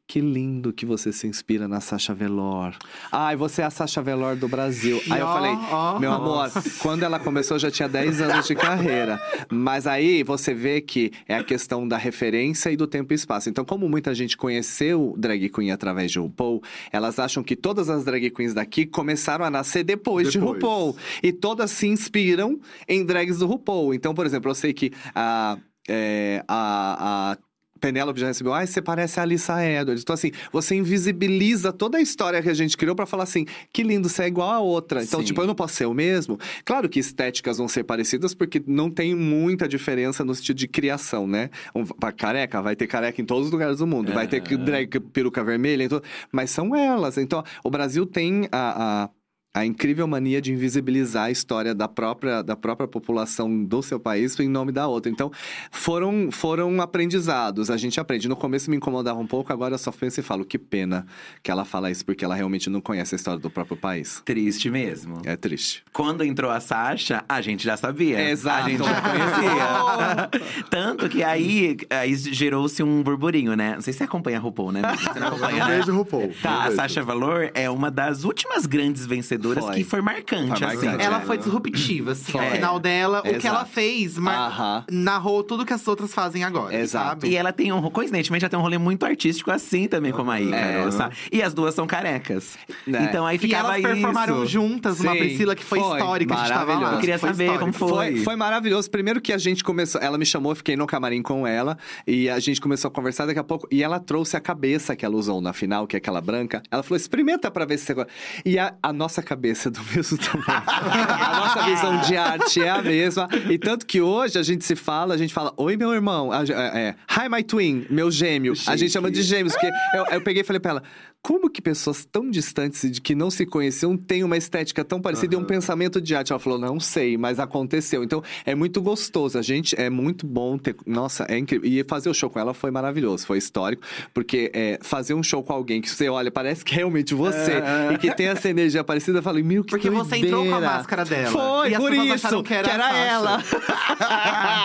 D: Que lindo que você se inspira na Sasha Velour. Ai, você é a Sasha Velour do Brasil. Aí eu falei, meu amor, quando ela começou eu já tinha 10 anos de carreira. Mas aí você vê que é a questão da referência e do tempo e espaço. Então, como muita gente conheceu drag queen através de RuPaul, elas acham que todas as drag queens daqui começaram a nascer depois, de
A: Depois.
D: RuPaul. E todas se inspiram em drags do RuPaul. Então, por exemplo, eu sei que a. é, a, a Penélope já recebeu, ai, você parece a Alissa Edwards. Então, assim, você invisibiliza toda a história que a gente criou pra falar assim, que lindo, você é igual a outra. Então,
C: Sim.
D: tipo, eu não posso ser o mesmo. Claro que estéticas vão ser parecidas, porque não tem muita diferença no sentido de criação, né? Um, careca, vai ter careca em todos os lugares do mundo. Vai ter que- drag peruca vermelha, então, mas são elas. Então, o Brasil tem a- a a incrível mania de invisibilizar a história da própria, da própria população do seu país em nome da outra. Então, foram, foram aprendizados. A gente aprende. No começo me incomodava um pouco, agora eu só penso e falo, que pena que ela fala isso, porque ela realmente não conhece a história do próprio país.
C: Triste mesmo.
D: É triste.
C: Quando entrou a Sasha, a gente já sabia.
D: Exato.
C: A gente já conhecia. Tanto que aí, aí gerou-se um burburinho, né? Não sei se você acompanha a RuPaul, né? Você não acompanha,
A: Um
C: né?
A: RuPaul.
C: Tá,
A: Um
C: a. Sasha Valor é uma das últimas grandes vencedoras
D: Foi.
C: que foi marcante,
D: Foi
C: assim.
B: Ela
D: É.
B: foi disruptiva, assim.
D: Foi.
B: Ao final dela, o que
D: Exato.
B: ela fez, mas narrou tudo que as outras fazem agora.
D: Exato.
B: Sabe?
C: E ela tem um, coincidentemente, ela tem um rolê muito artístico assim também, como a Ícaro,
D: É.
C: sabe? E as duas são carecas.
D: Né?
C: Então aí
B: E
C: ficava
B: elas performaram
C: isso.
B: juntas uma
D: Sim,
B: Priscila que foi,
D: foi.
B: histórica. A gente tava lá.
C: Eu queria
B: Foi
C: saber como
B: histórico.
C: foi.
D: Foi, foi maravilhoso. Primeiro que a gente começou, ela me chamou, eu fiquei no camarim com ela e a gente começou a conversar daqui a pouco. E ela trouxe a cabeça que ela usou na final, que é aquela branca. Ela falou: experimenta pra ver se você gosta. E a, a nossa cabeça é do mesmo tamanho. a nossa visão de arte é a mesma. E tanto que hoje a gente se fala, a gente fala: Oi, meu irmão. A- é, é, Hi, my twin, meu gêmeo. A gente chama de gêmeos, porque eu, eu peguei e falei pra ela. Como que pessoas tão distantes e de que não se conheciam têm uma estética tão parecida e um pensamento de arte? Ela falou, não sei, mas aconteceu. Então, é muito gostoso. A gente, é muito bom ter... Nossa, é incrível. E fazer o show com ela foi maravilhoso, foi histórico. Porque é, fazer um show com alguém que você olha, parece que é realmente você. E que tem essa energia parecida, eu falei, meu, que
B: Porque você entrou com a
D: doideira.
B: máscara dela.
D: Foi,
B: E
D: por isso,
B: que era a Sasha.
D: ela.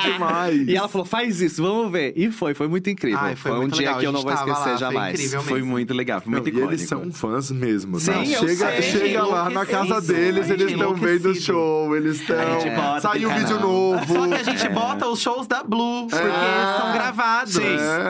A: Demais.
D: E ela falou, faz isso, vamos ver. E foi, foi muito incrível.
B: Ai, foi
D: um
B: muito
D: dia
B: legal,
D: que eu não vou esquecer
B: lá, foi
D: jamais.
B: incrível
C: Foi
B: mesmo.
C: muito legal, foi
A: Não,
C: muito
A: e
C: icônico.
A: eles são fãs mesmo,
D: Sim,
A: né?
D: eu
A: chega,
D: sei.
A: chega lá na casa deles, eles estão vendo o show, eles estão.
C: A gente bota,
A: Saiu
C: tem
A: vídeo novo.
B: Só que a gente bota os shows da Blue, porque
A: É.
B: são gravados.
A: Sim.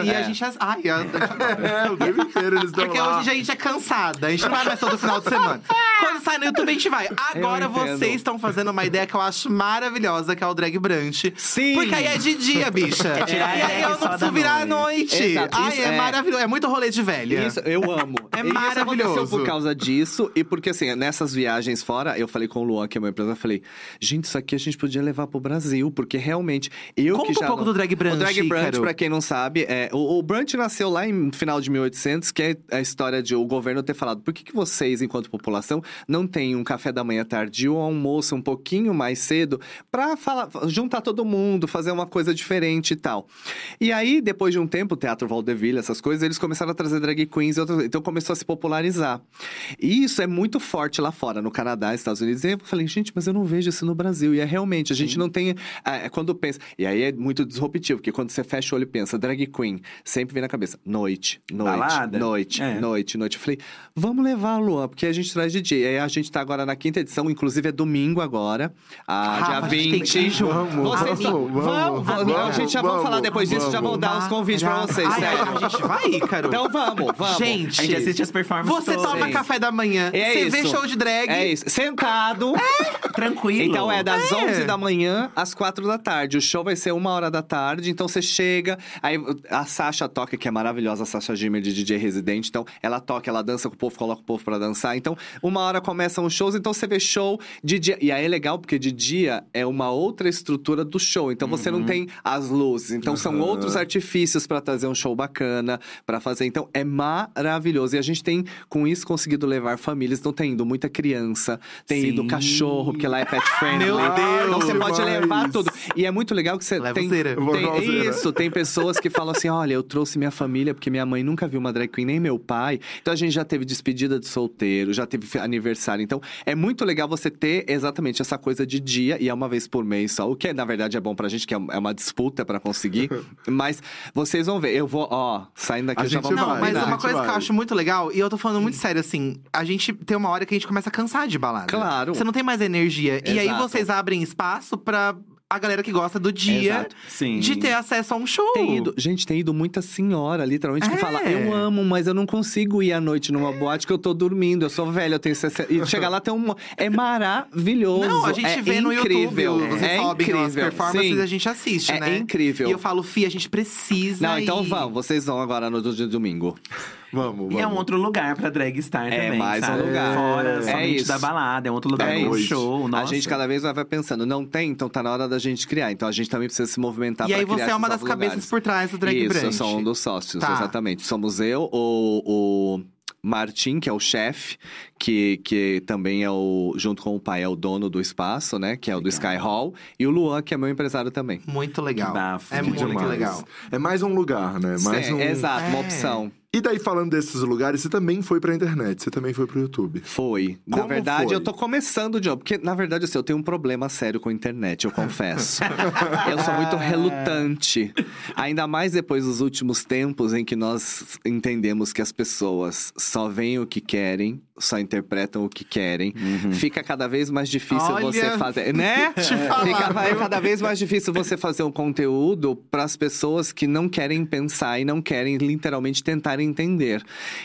B: E a
D: É.
B: gente. Ai, a-
A: É, o tempo inteiro eles estão
B: Porque
A: lá.
B: hoje a gente é cansada, a gente não vai mais todo final de semana. Quando sai no YouTube, a gente vai. Agora vocês estão fazendo uma ideia que eu acho maravilhosa, que é o drag brunch.
D: Sim.
B: Porque aí é de dia, bicha.
C: É
B: e aí eu não preciso virar à
C: noite.
B: noite.
D: Exato,
B: Ai,
D: isso
B: é,
D: é-
B: maravilhoso. É muito rolê de velha.
D: Isso, eu amo.
B: É
D: E Isso aconteceu
B: maravilhoso.
D: por causa disso. E porque, assim, nessas viagens fora, eu falei com o Luan, que é meu empresa, eu falei, gente, isso aqui a gente podia levar pro Brasil, porque realmente eu
B: Conta
D: que já.
B: um pouco
D: não-
B: do drag brunch,
D: O drag brunch,
B: Ícaro.
D: pra quem não sabe, é, o, o brunch nasceu lá em final de 1800, que é a história de o governo ter falado, por que, que vocês, enquanto população, não têm um café da manhã tardio ou um almoço um pouquinho mais cedo pra falar, juntar todo mundo, fazer uma coisa diferente e tal. E aí, depois de um tempo, o Teatro Valdeville, essas coisas, eles começaram a trazer drag queens, e outras- então começou a se popularizar. E isso é muito forte lá fora, no Canadá, Estados Unidos. E eu falei, gente, mas eu não vejo isso no Brasil. E é realmente, a gente não tem. É, quando pensa. E aí é muito disruptivo, porque quando você fecha o olho e pensa, drag queen, sempre vem na cabeça, noite, noite,
C: Balada?
D: noite,
C: É.
D: noite, noite. Eu falei, vamos levar, Luan, porque a gente traz DJ. Aí a gente tá agora na quinta edição, inclusive é domingo agora, a
B: Rafa,
D: dia
B: a gente tem
D: 20.
B: que ir junto.
A: Vamos,
D: Vocês
A: vamos, vamos,
D: vamos,
A: vamos,
D: A gente já vai
A: vamos,
D: falar depois disso, já vou dar os convites pra vocês,
B: Ai,
D: sério.
B: A gente vai, Ícaro.
D: Então vamos, vamos.
B: Gente,
C: A gente assiste as performances
B: Você
C: todas.
B: toma café da manhã,
D: É
B: você vê
D: isso.
B: show de drag.
D: É isso. Sentado.
C: Tranquilo.
D: Então é das
B: É.
D: 11 da manhã às 4 da tarde. O show vai ser uma hora da tarde, então você chega. Aí a Sasha toca, que é maravilhosa, a Sasha Gimmer de DJ residente. Então ela toca, ela dança com o povo, coloca o povo pra dançar. Então uma hora começam os shows, então você vê show de dia. E aí é legal porque de dia é uma outra estrutura do show. Então você não tem as luzes. Então são
A: Aham.
D: outros artifícios pra trazer um show bacana, pra fazer. Então é maravilhoso. E a gente tem, com isso, conseguido levar famílias. Então tem ido muita criança, tem
C: Sim.
D: ido cachorro, porque lá é pet friendly.
B: Meu Deus,
D: Então você pode
A: demais.
D: levar tudo. E é muito legal que você
B: Leva
D: tem,
B: cera.
D: Tem isso, tem pessoas que falam assim: "Olha, eu trouxe minha família porque minha mãe nunca viu uma drag queen nem meu pai". Então a gente já teve despedida de solteiro, já teve aniversário. Então é muito legal você ter exatamente essa coisa de dia e é uma vez por mês só, o que na verdade é bom pra gente que é é uma disputa pra conseguir, mas vocês vão ver. Eu vou, ó, saindo daqui
A: A
D: eu já
A: gente
D: vou
B: Não,
A: vai,
B: mas uma
A: gente
B: coisa que eu
A: vai.
B: acho muito legal, e eu tô falando muito sério, assim, a gente tem uma hora que a gente começa a cansar de balada.
D: Claro.
B: Você não tem mais energia. E aí
D: Exato.
B: vocês abrem espaço pra a galera que gosta do dia
D: Exato.
B: De ter acesso a um show.
D: Tem ido, gente, tem ido muita senhora, literalmente, que
B: É.
D: fala: Eu amo, mas eu não consigo ir à noite numa boate que eu tô dormindo. Eu sou velha, eu tenho 60. E chegar lá tem um. É maravilhoso.
B: Não, a gente
D: é
B: vê no
D: incrível.
B: YouTube, você
D: é
B: sobe as
D: incrível.
B: performances
D: Sim.
B: e a gente assiste,
D: É
B: né?
D: incrível.
B: E eu falo, Fih, a gente precisa
D: Não, então
B: ir.
D: vão, vocês vão agora no do- de domingo.
A: Vamos, vamos.
C: E é um outro lugar pra drag estar
D: É
C: também,
D: mais um
C: sabe?
D: lugar.
C: Fora
D: É
C: somente
D: isso.
C: da balada, é outro lugar
D: É
C: do
D: isso.
C: show, nossa.
D: A gente cada vez vai pensando, não tem, então tá na hora da gente criar. Então a gente também precisa se movimentar
B: E
D: pra
B: aí
D: criar
B: você é uma das cabeças
D: lugares.
B: por trás do Drag
D: Isso, eu sou um dos sócios,
B: Tá.
D: exatamente. Somos eu, o, o Martim, que é o chefe, que, que também é o, junto com o pai, é o dono do espaço, né? Que é o do Sky Hall. E o Luan, que é meu empresário também.
B: Muito legal.
C: Que bafo,
B: é
C: que
B: muito
A: Demais.
B: legal.
A: É mais um lugar, né? Mais
D: É,
A: um...
D: Exato, uma
B: É.
D: opção.
A: E daí, falando desses lugares, você também foi pra internet, você também foi pro YouTube.
D: Foi. na
A: Como
D: verdade,
A: foi?
D: eu tô começando novo. Porque, na verdade, assim, eu tenho um problema sério com a internet, eu confesso. eu sou muito relutante. Ainda mais depois dos últimos tempos em que nós entendemos que as pessoas só veem o que querem, só interpretam o que querem. Fica cada vez mais difícil
B: Olha,
D: você fazer. Né?
B: te falar,
D: Fica vai cada vez mais difícil você fazer um conteúdo para as pessoas que não querem pensar e não querem literalmente tentar entender.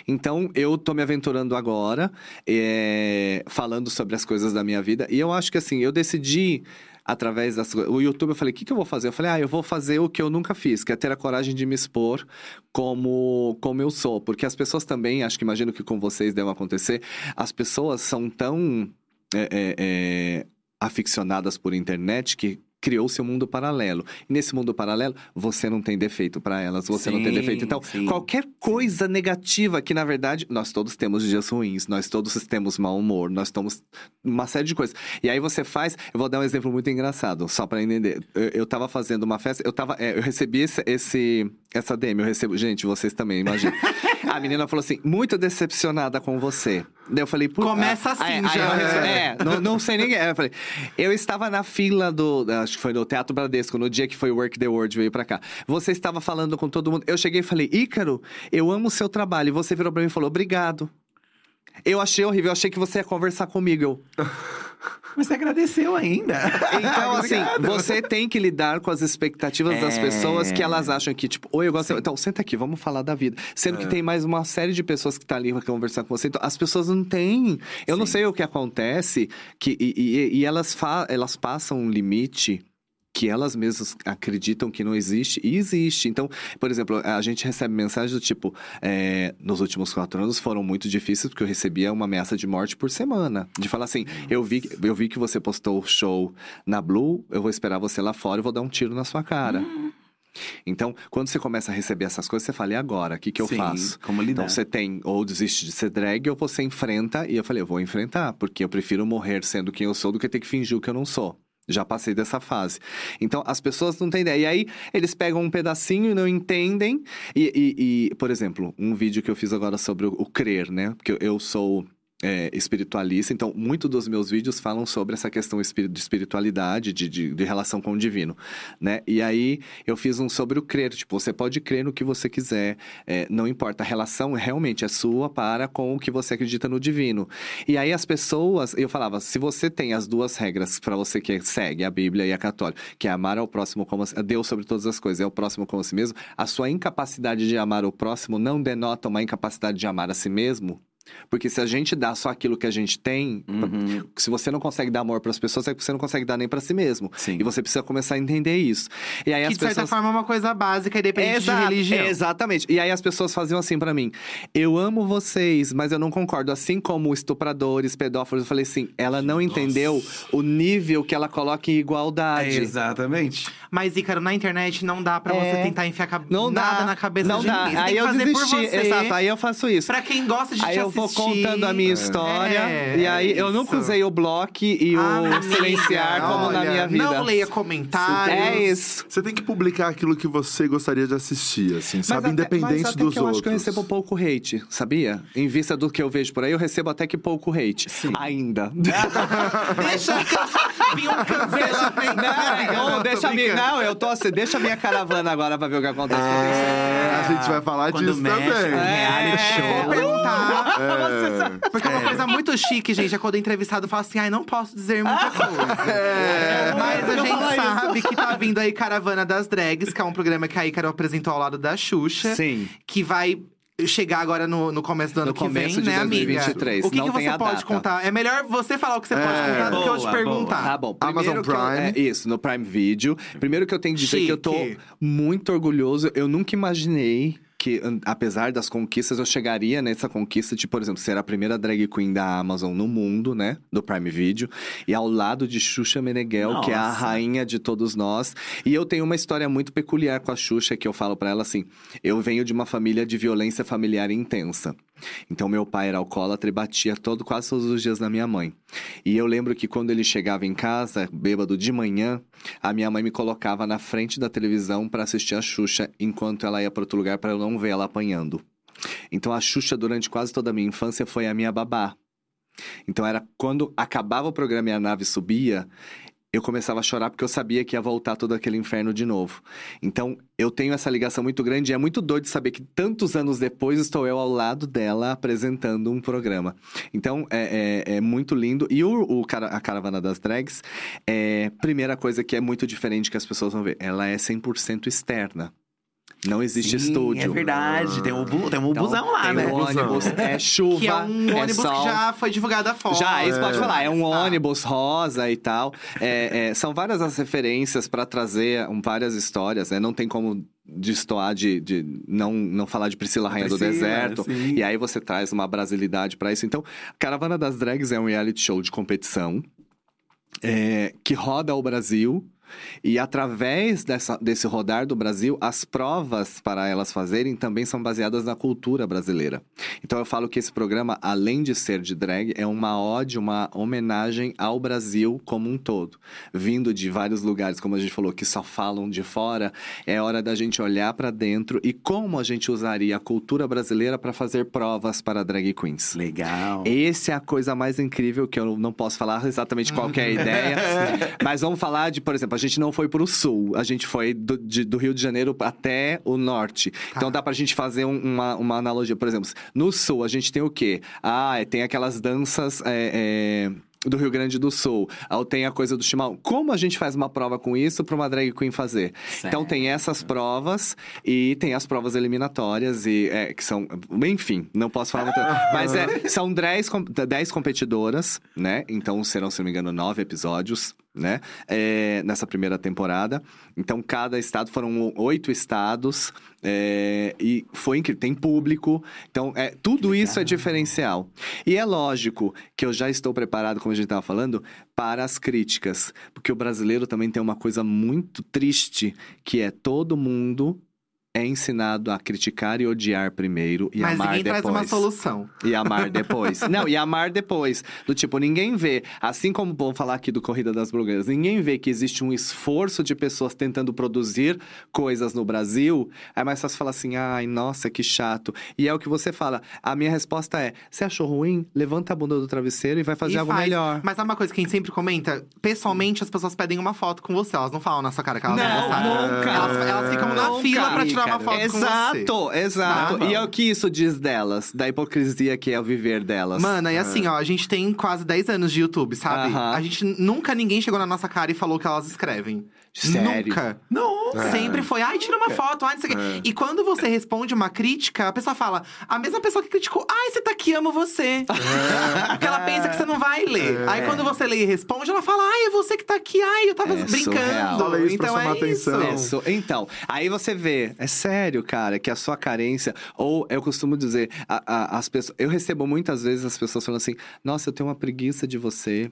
D: Então, eu tô me aventurando agora, é, falando sobre as coisas da minha vida. E eu acho que assim, eu decidi. Através das. O YouTube, eu falei: o que, que eu vou fazer? Eu falei: ah, eu vou fazer o que eu nunca fiz, que é ter a coragem de me expor como, como eu sou. Porque as pessoas também, acho que imagino que com vocês deve acontecer, as pessoas são tão é, é, é, aficionadas por internet que criou seu mundo paralelo. E nesse mundo paralelo, você não tem defeito para elas, você não tem
C: Sim,
D: defeito. Então,
C: sim,
D: qualquer coisa negativa que, na verdade, nós todos temos dias ruins, nós todos temos mau humor, nós temos uma série de coisas. E aí você faz, eu vou dar um exemplo muito engraçado, só para entender. Eu, eu tava fazendo uma festa, eu tava, é, eu recebi esse, esse essa DM, eu recebo, gente, vocês também, imagina. A menina falou assim: "Muito decepcionada com você". Daí eu falei, "Por
B: Começa assim
D: Aí- aí
B: já.
D: eu respondi, é, não, não sei ninguém. Eu falei, eu estava na fila do. Acho que foi no Teatro Bradesco, no dia que foi o Work the World veio pra cá. Você estava falando com todo mundo. Eu cheguei e falei, Ícaro, eu amo o seu trabalho. E você virou pra mim e falou, obrigado. Eu achei horrível, eu achei que você ia conversar comigo. Eu,
C: Mas você agradeceu ainda.
D: Então, assim, você tem que lidar com as expectativas das
C: É.
D: pessoas que elas acham que, tipo, oi, eu gosto. Então, senta aqui, vamos falar da vida. Sendo que tem mais uma série de pessoas que tá ali pra conversar com você. Então, as pessoas não têm. Eu não
C: Sim.
D: sei o que acontece, que, e, e- e elas, fa elas passam um limite. Que elas mesmas acreditam que não existe e existe. Então, por exemplo, a gente recebe mensagens do tipo: é, nos últimos quatro anos foram muito difíceis, porque eu recebia uma ameaça de morte por semana. De falar assim: eu vi, eu vi que você postou o show na Blue, eu vou esperar você lá fora e vou dar um tiro na sua cara. Então, quando você começa a receber essas coisas, você fala, e agora? O que, que eu
C: Sim,
D: faço?
C: Como lidar?
D: Então, você tem, ou desiste de ser drag, ou você enfrenta. E eu falei, eu vou enfrentar, porque eu prefiro morrer sendo quem eu sou do que ter que fingir o que eu não sou. Já passei dessa fase. Então, as pessoas não têm ideia. E aí, eles pegam um pedacinho e não entendem. E, e- e, por exemplo, um vídeo que eu fiz agora sobre o, o crer, né? Porque eu- eu sou é, espiritualista, então muitos dos meus vídeos falam sobre essa questão de espiritualidade, de, de, de relação com o divino, né? E aí eu fiz um sobre o crer, tipo, você pode crer no que você quiser, é, não importa, a relação realmente é sua para com o que você acredita no divino. E aí as pessoas, eu falava, se você tem as duas regras para você que segue a Bíblia e a católica, que é amar ao próximo como a, Deus sobre todas as coisas, é o próximo como a si mesmo, a sua incapacidade de amar o próximo não denota uma incapacidade de amar a si mesmo. Porque se a gente dá só aquilo que a gente tem,
C: Uhum.
D: se você não consegue dar amor para as pessoas, é que você não consegue dar nem para si mesmo.
C: Sim.
D: E você precisa começar a entender isso. E aí
B: Que
D: as
B: de certa
D: pessoas
B: forma é uma coisa básica, independente
D: Exato,
B: de religião.
D: Exatamente. E aí as pessoas faziam assim pra mim: eu amo vocês, mas eu não concordo. Assim como estupradores, pedófilos, eu falei assim: ela não entendeu o nível que ela coloca em igualdade.
C: Exatamente.
B: Mas, Ícaro, na internet não dá pra
D: É.
B: você tentar enfiar cab-
D: Não
B: nada
D: dá.
B: na cabeça
D: não
B: de
D: dá.
B: ninguém. Você
D: Aí
B: tem que
D: eu
B: fazer
D: desisti.
B: por você.
D: Exato, aí eu faço isso.
B: Pra quem gosta de
D: Aí
B: te
D: eu vou contando a minha história.
B: É,
D: e aí eu nunca
B: isso.
D: usei o bloco e o
B: Ah, amiga,
D: silenciar como na
B: olha,
D: minha vida.
B: Não leia comentários.
D: É isso.
A: Você tem que publicar aquilo que você gostaria de assistir, assim, sabe?
D: até-
A: Independente
D: mas até
A: dos
D: que eu
A: outros.
D: acho que eu recebo pouco hate, sabia? Em vista do que eu vejo por aí, eu recebo até que pouco hate. Ainda.
B: Deixa vir um cancelamento.
D: Não, deixa a minha, não, eu tô assim, deixa a minha caravana agora pra ver o que acontece.
A: É, a gente vai falar
C: Quando
A: disso
C: mexe,
A: também.
C: é.
B: É,
C: show.
B: vou perguntar.
A: É.
B: Porque uma coisa muito chique, gente, é quando o entrevistado fala assim, ai, não posso dizer muita coisa.
A: É.
B: Mas a
D: Eu
B: gente sabe que tá vindo aí Caravana das Drags, que é um programa que a Ícaro apresentou ao lado da Xuxa.
D: Sim.
B: Que vai chegar agora no, no começo do ano
D: No
B: que
D: começo
B: vem,
D: de
B: né, amiga?
D: 2023.
B: O que,
D: Não
B: que
D: tem
B: você
D: a
B: pode
D: data.
B: contar? É melhor você falar o que você pode
A: É.
B: contar do que eu te
C: Boa,
B: perguntar.
D: Tá bom.
A: Amazon
D: Primeiro eu-
A: Prime.
D: é, isso, no Prime Video. Primeiro que eu tenho que dizer que eu tô
B: Chique.
D: muito orgulhoso. Eu nunca imaginei que, apesar das conquistas, eu chegaria nessa conquista de, por exemplo, ser a primeira drag queen da Amazon no mundo, né? Do Prime Video. E ao lado de Xuxa Meneghel, que é a
C: Nossa.
D: rainha de todos nós. E eu tenho uma história muito peculiar com a Xuxa, que eu falo pra ela assim: eu venho de uma família de violência familiar intensa. Então, meu pai era alcoólatra e batia todo, quase todos os dias na minha mãe. E eu lembro que quando ele chegava em casa, bêbado de manhã, a minha mãe me colocava na frente da televisão pra assistir a Xuxa, enquanto ela ia pra outro lugar pra eu não ver ela apanhando. Então a Xuxa, durante quase toda a minha infância, foi a minha babá. Então era quando acabava o programa e a nave subia, eu começava a chorar porque eu sabia que ia voltar todo aquele inferno de novo. Então eu tenho essa ligação muito grande e é muito doido saber que tantos anos depois estou eu ao lado dela apresentando um programa. Então é, é, é muito lindo. E o, o a Caravana das Drags, é, primeira coisa que é muito diferente que as pessoas vão ver, ela é 100% externa. Não existe
C: Sim,
D: estúdio.
C: É verdade. Tem um, bu- tem um
D: Então,
C: busão lá,
D: tem
C: né?
D: o ônibus, é chuva,
B: Que é um ônibus
D: sol.
B: que já foi divulgado a foto.
D: Já, isso pode falar. É um
B: Tá.
D: ônibus rosa e tal. É, é, são várias as referências para trazer um, várias histórias, né? Não tem como destoar de, de não, não falar de Priscila Rainha do
C: Priscila,
D: Deserto.
C: sim.
D: E aí você traz uma brasilidade para isso. Então, Caravana das Drags é um reality show de competição é, que roda o Brasil. E através dessa, desse rodar do Brasil, as provas para elas fazerem também são baseadas na cultura brasileira. Então eu falo que esse programa, além de ser de drag, é uma ode, uma homenagem ao Brasil como um todo. Vindo de vários lugares, como a gente falou, que só falam de fora, é hora da gente olhar para dentro e como a gente usaria a cultura brasileira para fazer provas para drag queens.
C: Legal.
D: Essa é a coisa mais incrível que eu não posso falar exatamente qual é a ideia. Mas vamos falar de, por exemplo, a gente não foi pro sul, a gente foi do, de- do Rio de Janeiro até o norte. Então dá pra gente fazer um- uma, uma analogia. Por exemplo, no sul a gente tem o quê? Ah, tem aquelas danças. é, é, do Rio Grande do Sul, ou tem a coisa do chimarrão. Como a gente faz uma prova com isso para uma drag queen fazer? Então tem essas provas e tem as provas eliminatórias e é, que são, enfim, não posso falar muito, mas é, são 10, com- 10 competidoras, né? Então serão, se não me engano, nove episódios, né? É, nessa primeira temporada. Então cada estado foram oito estados é, e foi incrível. Tem público, então é tudo isso é diferencial. E é lógico que eu já estou preparado, como a gente estava falando, para as críticas, porque o brasileiro também tem uma coisa muito triste, que é todo mundo é ensinado a criticar e odiar primeiro e
B: Mas
D: amar
B: ninguém
D: depois.
B: traz uma solução.
D: E amar depois. Não, e amar depois. Do tipo, ninguém vê, assim como vou falar aqui do Corrida das Blogueiras, ninguém vê que existe um esforço de pessoas tentando produzir coisas no Brasil. É mais fácil falar assim, ai, nossa, que chato. E é o que você fala. A minha resposta é: você achou ruim? Levanta a bunda do travesseiro e vai fazer
B: E
D: algo
B: faz.
D: melhor.
B: Mas sabe uma coisa que a gente sempre comenta? Pessoalmente, as pessoas pedem uma foto com você. Elas não falam na sua cara que elas não,
D: Não,
B: gostaram.
D: nunca.
B: Elas, elas ficam na
D: Nunca.
B: fila pra tirar uma
C: Cara.
B: foto com você.
D: Exato, exato. E é o que isso diz delas, da hipocrisia que é o viver delas.
B: Mano, e assim, ó, a gente tem quase 10 anos de YouTube, sabe?
D: Aham.
B: A gente nunca ninguém chegou na nossa cara e falou o que elas escrevem.
D: Sério?
B: Nunca.
C: Não.
B: Sempre foi, ai, tira uma foto, ai, não sei o quê. E quando você responde uma crítica, a pessoa fala, a mesma pessoa que criticou, ai, você tá aqui, amo você. Porque ela pensa que você não vai ler. Aí quando você lê e responde, ela fala, ai, é você que tá aqui, ai, eu tava
D: É
B: brincando.
A: Fala isso pra
B: então
A: chamar
B: é
A: atenção.
B: isso.
D: É, então, aí você vê, é sério, cara, que a sua carência, ou eu costumo dizer, a- a- as pessoas, eu recebo muitas vezes as pessoas falando assim, nossa, eu tenho uma preguiça de você.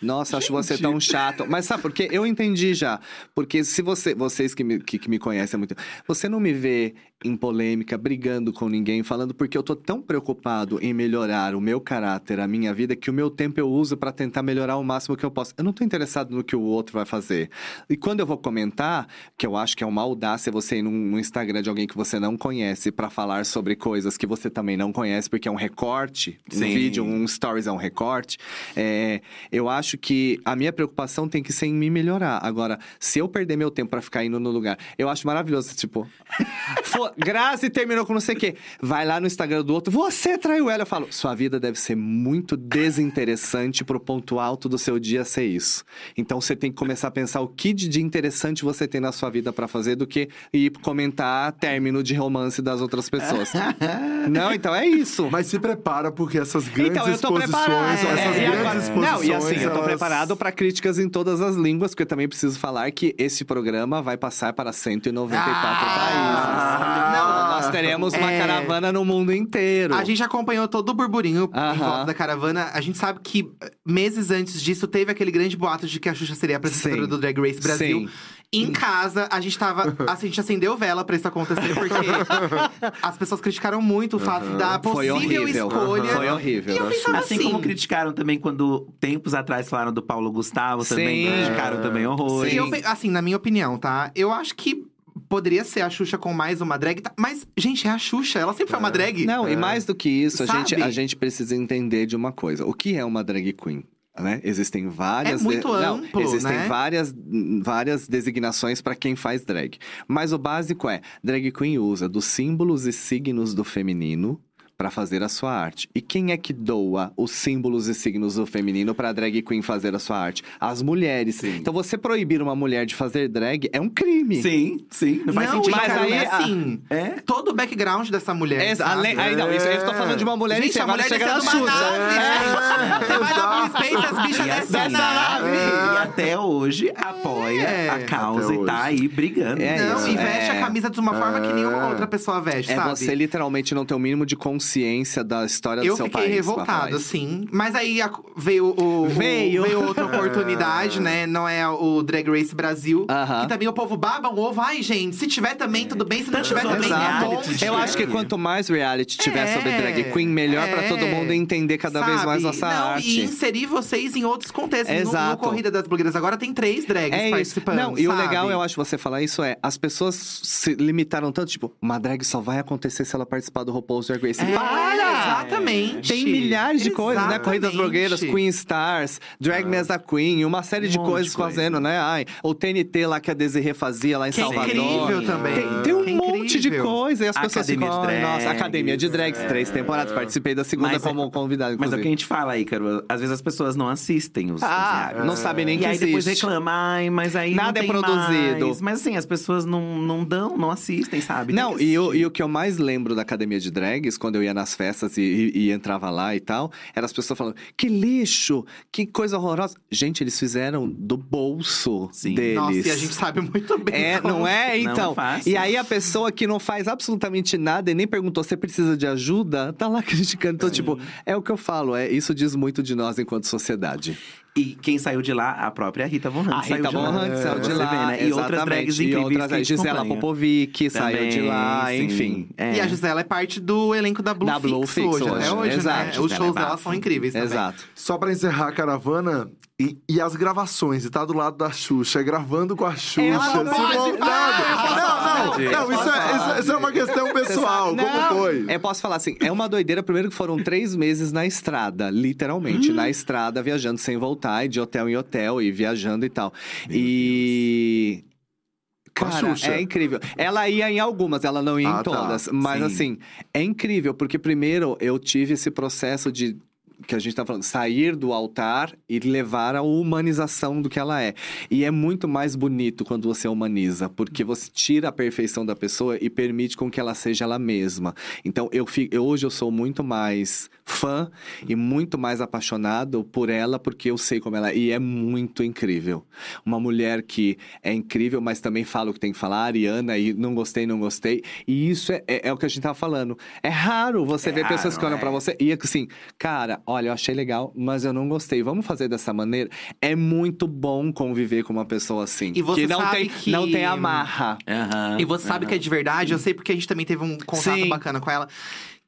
D: Nossa, acho você tão chato. Mas sabe por quê? Eu entendi já. Porque se você, vocês que me, que, que me conhecem há muito tempo, você não me vê em polêmica, brigando com ninguém, falando porque eu tô tão preocupado em melhorar o meu caráter, a minha vida, que o meu tempo eu uso pra tentar melhorar o máximo que eu posso. Eu não tô interessado no que o outro vai fazer. E quando eu vou comentar, que eu acho que é uma audácia você ir no Instagram de alguém que você não conhece pra falar sobre coisas que você também não conhece, porque é um recorte, um
C: Sim.
D: vídeo, um stories é um recorte. É, eu acho que a minha preocupação tem que ser em me melhorar. Agora, se eu perder meu tempo pra ficar indo no lugar, eu acho maravilhoso, tipo, "Fo- Grazi terminou com não sei o quê. Vai lá no Instagram do outro, você traiu ela. Eu falo, sua vida deve ser muito desinteressante pro ponto alto do seu dia ser isso. Então você tem que começar a pensar o que de interessante você tem na sua vida pra fazer do que ir comentar término de romance das outras pessoas. não, então é isso.
A: Mas se prepara, porque essas grandes
D: Então, eu tô
A: exposições,
D: preparado.
A: essas
D: É, e
A: grandes
D: agora-
A: exposições.
D: Não, e assim, eu tô
A: elas-
D: preparado pra críticas em todas as línguas, porque eu também preciso falar que esse programa vai passar para 194
B: Ah,
D: países. Teremos uma
B: É.
D: caravana no mundo inteiro.
B: A gente acompanhou todo o burburinho em
D: Aham.
B: volta da caravana. A gente sabe que eh, meses antes disso teve aquele grande boato de que a Xuxa seria a apresentadora
D: Sim.
B: do Drag Race Brasil.
D: Sim.
B: Em casa, a gente tava. A gente acendeu vela pra isso acontecer, porque as pessoas criticaram muito o fato da
D: Foi
B: possível
D: horrível.
B: escolha.
D: Foi horrível.
B: E eu pensava
C: Assim
B: assim.
C: como criticaram também quando tempos atrás falaram do Paulo Gustavo, também
D: Sim.
C: criticaram também horrores.
B: E eu assim, na minha opinião, tá? Eu acho que poderia ser a Xuxa com mais uma drag. tá? Mas, gente, é a Xuxa. Ela sempre foi uma drag.
D: Não, e mais do que isso, a gente, a gente precisa entender de uma coisa. O que é uma drag queen? Né? Existem várias.
B: É muito
D: não,
B: amplo,
D: existem
B: né?
D: várias, várias designações para quem faz drag. Mas o básico é: drag queen usa dos símbolos e signos do feminino para fazer a sua arte. E quem é que doa os símbolos e signos do feminino para drag queen fazer a sua arte? As mulheres.
C: Sim.
D: Então você proibir uma mulher de fazer drag é um crime.
C: Sim, sim. Não faz
B: não,
C: sentido.
D: Mas
B: cara,
D: aí,
B: é assim.
C: É?
B: Todo o background dessa mulher.
D: É,
B: sabe?
D: além, aí não, isso aí eu tô falando de uma mulher
B: Gente, a mulher
D: chega na Xuxa.
B: nave,
A: É.
B: Você vai
A: exato.
B: Blue Space, as bichas descem
C: assim,
B: na nave.
C: E até hoje apoia
B: É.
C: a causa e tá aí brigando.
D: É
B: Não, e veste
D: é.
B: a camisa de uma forma que nenhuma outra pessoa veste,
D: É
B: sabe?
D: você literalmente não ter o mínimo de consciência da história
B: Eu
D: do seu
B: fiquei
D: país. pra
B: revoltada,
D: falar isso.
B: sim. Mas aí a- veio o, o-
D: Veio.
B: veio outra oportunidade, né? Não é o Drag Race Brasil.
D: Aham.
B: Que também o povo baba um ovo. Ai, gente, se tiver também, tudo bem. Se não tiver também, tá bom.
D: Eu acho que quanto mais reality tiver
B: É,
D: sobre drag queen, melhor pra
B: é.
D: todo mundo entender cada vez
B: Sabe?
D: mais nossa
B: não,
D: arte.
B: E inserir vocês em outros contextos. No- No,
D: Exato.
B: Corrida das Blogueiras agora tem três drags
D: É isso.
B: participando.
D: Não, e o
B: sabe?
D: legal, eu acho, você falar isso é, as pessoas se limitaram tanto, tipo, uma drag só vai acontecer se ela participar do RuPaul's Drag Race.
B: É,
D: Para!
B: Exatamente.
D: Tem milhares de coisas, né? Corridas blogueiras, Queen Stars, Drag Me as a Queen, uma série de
C: Um monte
D: coisas
C: de coisa.
D: fazendo, né? Ai, o TNT lá que a Desirê fazia lá em
B: Que é
D: Salvador.
B: incrível também.
D: Tem, tem um
B: Que
D: monte de
B: incrível.
D: coisa e as pessoas
C: Academia
D: ficam,
C: de
D: "Ai, nossa, Academia de Drags,
C: é.
D: três temporadas, participei da segunda
C: Mas é-
D: como convidado,
C: Mas é o
D: inclusive.
C: que a gente fala aí, cara. Às vezes as pessoas não assistem os, os
D: Ah,
C: realities.
D: não sabem nem
C: E
D: que
C: aí depois
D: existe.
C: reclama, ai, mas aí
D: Nada é produzido.
C: mais. Mas assim, as pessoas não, não dão, não assistem, sabe?
D: Não, e o, e o que eu mais lembro da academia de drags, quando eu ia nas festas e, e- e entrava lá e tal, eram as pessoas falando: que lixo, que coisa horrorosa. Gente, eles fizeram do bolso
C: Sim.
D: deles.
B: Nossa, e a gente sabe muito bem.
D: É,
B: como-
D: não é?
C: Não
D: Então.
C: é fácil.
D: e aí a pessoa que não faz absolutamente nada e nem perguntou se precisa de ajuda, tá lá criticando. Então, tipo, é o que eu falo, é isso diz muito de nós enquanto sociedade.
C: E quem saiu de lá, a própria Rita Von Hunt
D: A
C: saiu
D: Rita
C: de
D: Von. Hunt saiu de lá,
C: vê, né? E outras drags
D: E
C: incríveis
D: outras,
C: que a
D: Gisela. Popovic saiu de lá,
C: sim.
D: enfim.
C: É.
B: E a Gisela é parte do elenco da Blue,
D: Da Blue
B: Fix,
D: Fix
B: hoje,
D: hoje,
B: até hoje,
D: exato.
B: né? Os
C: Gisela
B: shows
C: é
B: dela são incríveis também.
D: Exato.
A: Só pra encerrar a caravana e, e as gravações, e tá do lado da Xuxa, gravando com a Xuxa,
B: Ela não pode
A: voltando.
B: falar!
A: Não, não, não, isso é, isso, isso é uma questão pessoal, como
D: Não,
A: foi?
D: Eu posso falar assim, é uma doideira. Primeiro que foram três meses na estrada, literalmente,
A: Hum.
D: na estrada, viajando sem voltar, e de hotel em hotel, e viajando e tal. e.
A: Com a
D: Cara,
A: Xuxa.
D: é incrível. Ela ia em algumas, ela não ia
A: Ah,
D: em
A: tá.
D: todas. Mas
C: Sim.
D: assim, é incrível, porque primeiro eu tive esse processo de. Que a gente tá falando, sair do altar e levar a humanização do que ela é. E é muito mais bonito quando você humaniza, porque você tira a perfeição da pessoa e permite com que ela seja ela mesma. Então, eu, fi- eu- hoje eu sou muito mais fã e muito mais apaixonado por ela, porque eu sei como ela é. E é muito incrível. Uma mulher que é incrível, mas também fala o que tem que falar, Ariana, e não gostei, não gostei. E isso é, é, é o que a gente tava falando. É raro você
C: É
D: ver pessoas
C: raro,
D: que olham
C: é.
D: pra você e assim, cara, olha, eu achei legal, mas eu não gostei. Vamos fazer dessa maneira? É muito bom conviver com uma pessoa assim.
B: E você
D: que não
B: sabe
D: tem,
B: que-
D: não tem amarra.
C: Aham,
B: E você sabe
C: aham.
B: que é de verdade, eu sei porque a gente também teve um contato
D: Sim.
B: bacana com ela.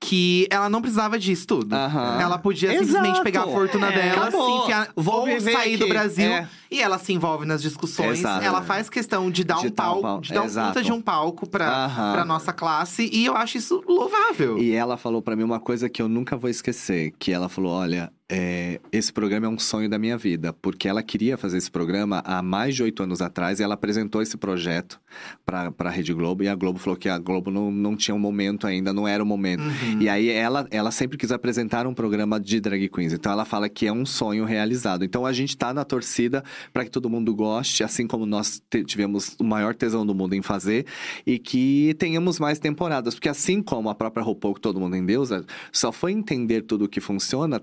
B: Que ela não precisava disso tudo.
D: Aham.
B: Ela podia simplesmente
D: Exato.
B: pegar a fortuna
D: É,
B: dela,
D: acabou.
B: se enfiar,
D: Vou
B: ou
D: viver
B: sair do
D: aqui.
B: Brasil.
D: É.
B: E ela se envolve nas discussões.
D: Exato.
B: Ela faz questão de dar
D: De
B: um
D: dar um
B: palco, de dar um
D: Exato.
B: puta de um palco pra,
D: Aham.
B: pra nossa classe. E eu acho isso louvável.
D: E ela falou pra mim uma coisa que eu nunca vou esquecer, que ela falou, olha, é, esse programa é um sonho da minha vida, porque ela queria fazer esse programa há mais de oito anos atrás, e ela apresentou esse projeto pra, pra Rede Globo, e a Globo falou que a Globo não, não tinha um momento ainda, não era o momento.
B: Uhum.
D: E aí ela, ela sempre quis apresentar um programa de drag queens. Então ela fala que é um sonho realizado. Então a gente tá na torcida para que todo mundo goste, assim como nós tivemos o maior tesão do mundo em fazer, e que tenhamos mais temporadas. Porque assim como a própria RuPaul, que todo mundo em Deus, só foi entender tudo o que funciona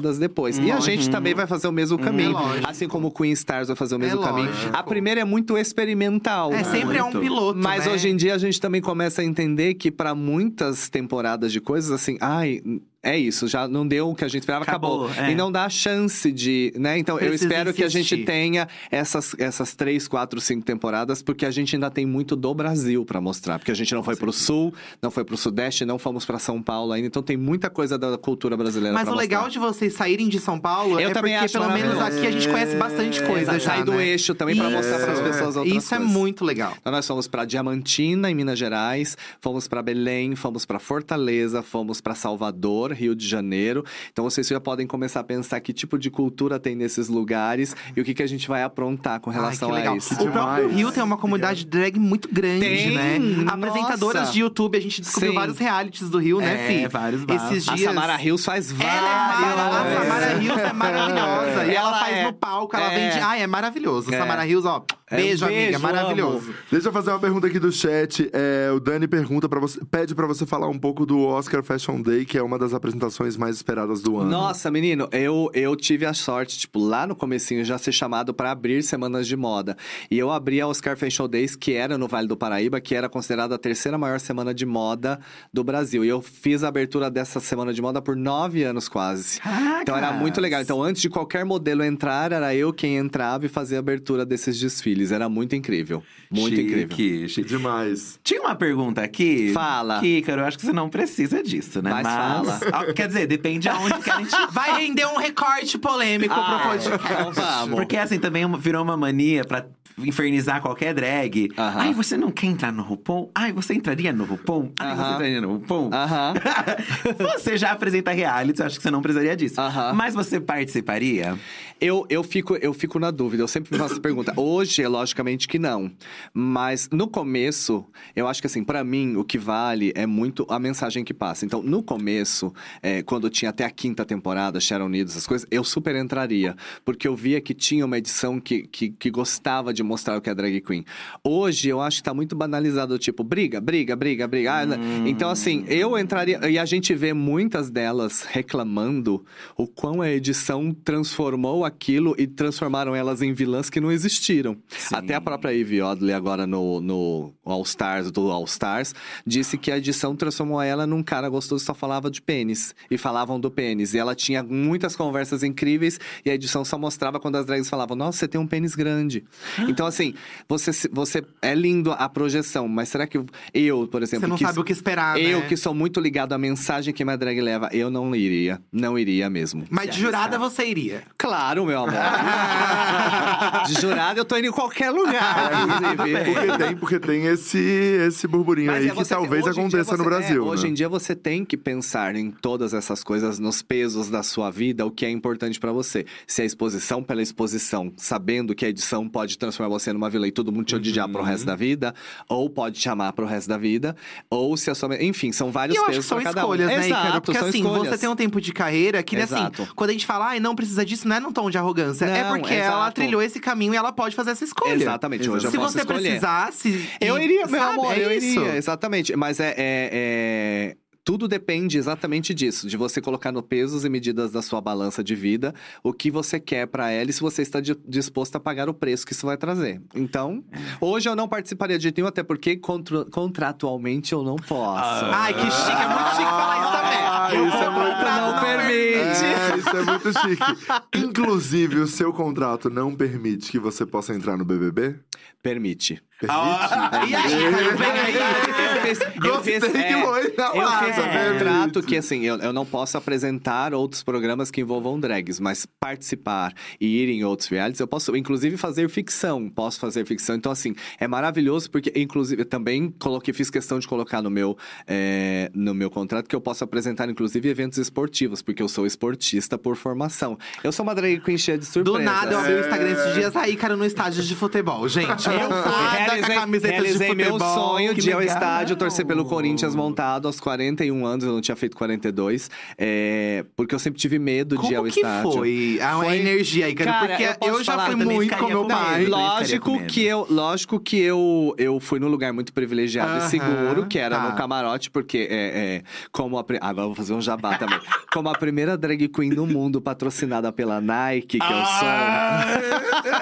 D: temporadas depois. E a
C: Uhum.
D: gente também vai fazer o mesmo caminho.
B: É
D: assim como o Queen Stars vai fazer o mesmo
B: É
D: caminho.
B: lógico.
D: A primeira é muito experimental.
B: É, sempre é um piloto.
D: Mas
B: né?
D: hoje em dia a gente também começa a entender que para muitas temporadas de coisas assim, ai, é isso, já não deu o que a gente esperava, acabou.
C: Acabou, é.
D: E não dá chance de, né? Então eu
B: Precisa
D: espero que a gente
B: insistir.
D: tenha essas, essas três, quatro, cinco temporadas, porque a gente ainda tem muito do Brasil pra mostrar. Porque a gente não foi pro sul, não foi pro sudeste, não fomos pra São Paulo ainda. Então tem muita coisa da cultura brasileira
B: Mas
D: pra
B: o legal
D: mostrar.
B: de vocês saírem de São Paulo
D: Eu
B: é
D: também
B: porque pelo menos aqui a gente conhece bastante coisa
D: Exato,
B: já,
D: sair do
B: né?
D: eixo também pra mostrar pras
B: Isso.
D: pessoas outras
B: Isso é
D: coisas.
B: muito legal.
D: Então nós fomos pra Diamantina, em Minas Gerais, fomos pra Belém, fomos pra Fortaleza, fomos pra Salvador, Rio de Janeiro. Então vocês já podem começar a pensar que tipo de cultura tem nesses lugares e o que, que a gente vai aprontar com
B: Ai,
D: relação
B: que legal.
D: a isso.
B: O próprio. Rio tem uma comunidade drag muito grande,
D: Tem,
B: né?
D: nossa.
B: Apresentadoras de YouTube, a gente descobriu
D: Sim.
B: vários realities do Rio, né,
C: É,
B: Fi?
C: vários bafos.
B: Esses
D: A
B: dias.
D: Samara Rios faz vários.
B: Ela é maravilhosa. A Samara Rios é maravilhosa. E ela,
D: Ela
B: faz
D: é-
B: no palco, ela
D: é.
B: vende. Ai, é maravilhoso.
D: É.
B: Samara Rios, ó.
D: É,
B: Beijo, amiga.
D: beijo,
B: Maravilhoso.
A: Deixa eu fazer uma pergunta aqui do chat. É, o Dani pergunta para você, pede pra você falar um pouco do Oscar Fashion Day, que é uma das apresentações mais esperadas do ano.
D: Nossa, menino, eu, eu tive a sorte, tipo, lá no comecinho já ser chamado pra abrir semanas de moda. E eu abri a Oscar Fashion Days, que era no Vale do Paraíba, que era considerada a terceira maior semana de moda do Brasil. E eu fiz a abertura dessa semana de moda por nove anos quase. Então era muito legal. Então, antes de qualquer modelo entrar, era eu quem entrava e fazia a abertura desses desfiles. Era muito incrível. Muito
C: Chique,
D: incrível.
C: chique.
A: Demais.
C: Tinha uma pergunta aqui.
D: Fala.
C: Kícaro, eu acho que você não precisa disso, né?
D: Mas fala.
C: Ah, Quer dizer, depende aonde que a gente.
B: Vai render um recorte polêmico
D: Ah,
B: pro podcast.
D: então vamos.
C: Porque assim, também uma- virou uma mania pra infernizar qualquer drag.
D: Aham.
C: Ai, você não quer entrar no RuPaul? Ai, você entraria no RuPaul? Ai, você
D: Aham.
C: entraria no RuPaul?
D: Aham.
C: você já apresenta reality, eu acho que você não precisaria disso.
D: Aham.
C: Mas você participaria?
D: Eu, eu, fico, eu fico na dúvida, eu sempre me faço essa pergunta. Hoje, é logicamente que não. Mas no começo, eu acho que assim, pra mim, o que vale é muito a mensagem que passa. Então, no começo, é, quando tinha até a quinta temporada, Sharon Needles, essas coisas, eu super entraria. Porque eu via que tinha uma edição que, que, que gostava de mostrar o que é drag queen. Hoje, eu acho que tá muito banalizado, tipo, briga, briga, briga, briga. Né? Então, assim, eu entraria. E a gente vê muitas delas reclamando o quão a edição transformou aquilo e transformaram elas em vilãs que não existiram.
C: Sim.
D: Até a própria Ivy Odley, agora no, no All Stars, do All Stars, disse que a edição transformou ela num cara gostoso que só falava de pênis. E falavam do pênis. E ela tinha muitas conversas incríveis e a edição só mostrava quando as drags falavam: Nossa, você tem um pênis grande. Então, assim, você, você é lindo a projeção, mas será que eu, por exemplo.
B: Você não
D: que-
B: sabe o que esperar,
D: Eu
B: né?
D: que sou muito ligado à mensagem que minha drag leva, eu não iria. Não iria mesmo.
B: Mas de jurada você iria.
D: Claro, meu amor. De jurado eu tô indo em qualquer lugar, inclusive.
A: Porque tem, porque tem esse, esse burburinho
D: Mas
A: aí
D: é
A: que talvez
D: hoje
A: aconteça no
D: você-
A: Brasil.
D: é, hoje
A: né?
D: em dia você tem que pensar em todas essas coisas, nos pesos da sua vida, o que é importante pra você. Se é exposição pela exposição, sabendo que a edição pode transformar você numa vilã e todo mundo te odiar pro resto da vida, ou pode te amar pro resto da vida, ou se a sua. Enfim, são
B: E
D: vários
B: eu acho que
D: pesos
B: são
D: cada um.
B: escolhas, né,
D: Exato,
B: Ícaro? Porque assim,
D: escolhas.
B: você tem um tempo de carreira que, assim, quando a gente fala, ai, não precisa disso, não é num tom de arrogância. é
D: Não,
B: porque ela
D: exato.
B: trilhou esse caminho e ela pode fazer essa escolha.
D: Exatamente, hoje eu
B: Se você
D: escolher.
B: precisasse.
D: Eu
B: e-
D: iria, meu
B: sabe,
D: amor,
B: é
D: eu
B: isso.
D: iria, exatamente. Mas é, é- é- Tudo depende exatamente disso, de você colocar no pesos e medidas da sua balança de vida o que você quer pra ela e se você está di- disposto a pagar o preço que isso vai trazer. Então, hoje eu não participaria de nenhum, até porque contra- contratualmente eu não posso.
B: Ai, que chique, é muito chique falar isso também.
A: Ah, isso é muito-
B: contrato
D: não permite.
A: É, isso é muito chique. Inclusive, o seu contrato não permite que você possa entrar no BBB?
D: Permite.
A: Permite?
B: E aí, Ícaro, vem aí.
D: Eu fiz, eu fiz,
A: que
D: é,
A: foi na
D: eu
A: lata,
D: fiz um contrato que, assim, eu, eu não posso apresentar outros programas que envolvam drags, mas participar e ir em outros realities, eu posso, inclusive, fazer ficção. Posso fazer ficção. Então, assim, é maravilhoso, porque, inclusive, eu também coloquei, fiz questão de colocar no meu, é, no meu contrato que eu posso apresentar, inclusive, eventos esportivos, porque eu sou esportista por formação. Eu sou uma drag queen cheia de surpresas.
B: Do nada, eu abri o Instagram esses dias, aí, cara, no estádio de futebol. Gente, eu fada com a camiseta de
D: realizei
B: futebol.
D: meu sonho de ir ao estádio torcer pelo Corinthians montado aos 41 anos, eu não tinha feito 42, é, porque eu sempre tive medo de ir ao
B: Como que
D: estádio.
B: foi a
D: Foi-
B: energia aí, cara? Porque
D: eu
B: eu, já
D: falar,
B: fui muito com meu pai.
D: Lógico que eu, lógico que eu, eu fui num lugar muito privilegiado
B: Aham,
D: e seguro, que era
B: tá.
D: no camarote, porque é, é, como a, agora vou fazer um jabá também. como a primeira drag queen do mundo patrocinada pela Nike, que eu sou.
B: Ah!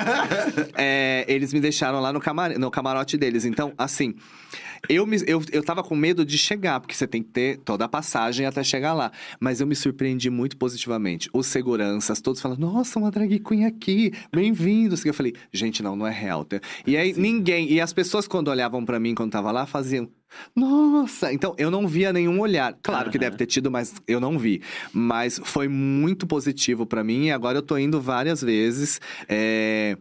D: É, eles me deixaram lá no, camar... no camarote deles. Então, assim, eu, me, eu, eu tava com medo de chegar, porque você tem que ter toda a passagem até chegar lá. Mas eu me surpreendi muito positivamente. Os seguranças, todos falando, nossa, uma drag queen aqui, bem-vindos. Eu falei, gente, não, não é real. E aí, Sim. ninguém. E as pessoas, quando olhavam para mim quando tava lá, faziam. Nossa! Então, eu não via nenhum olhar. Claro uhum. que deve ter tido, mas eu não vi. Mas foi muito positivo para mim e agora eu tô indo várias vezes. É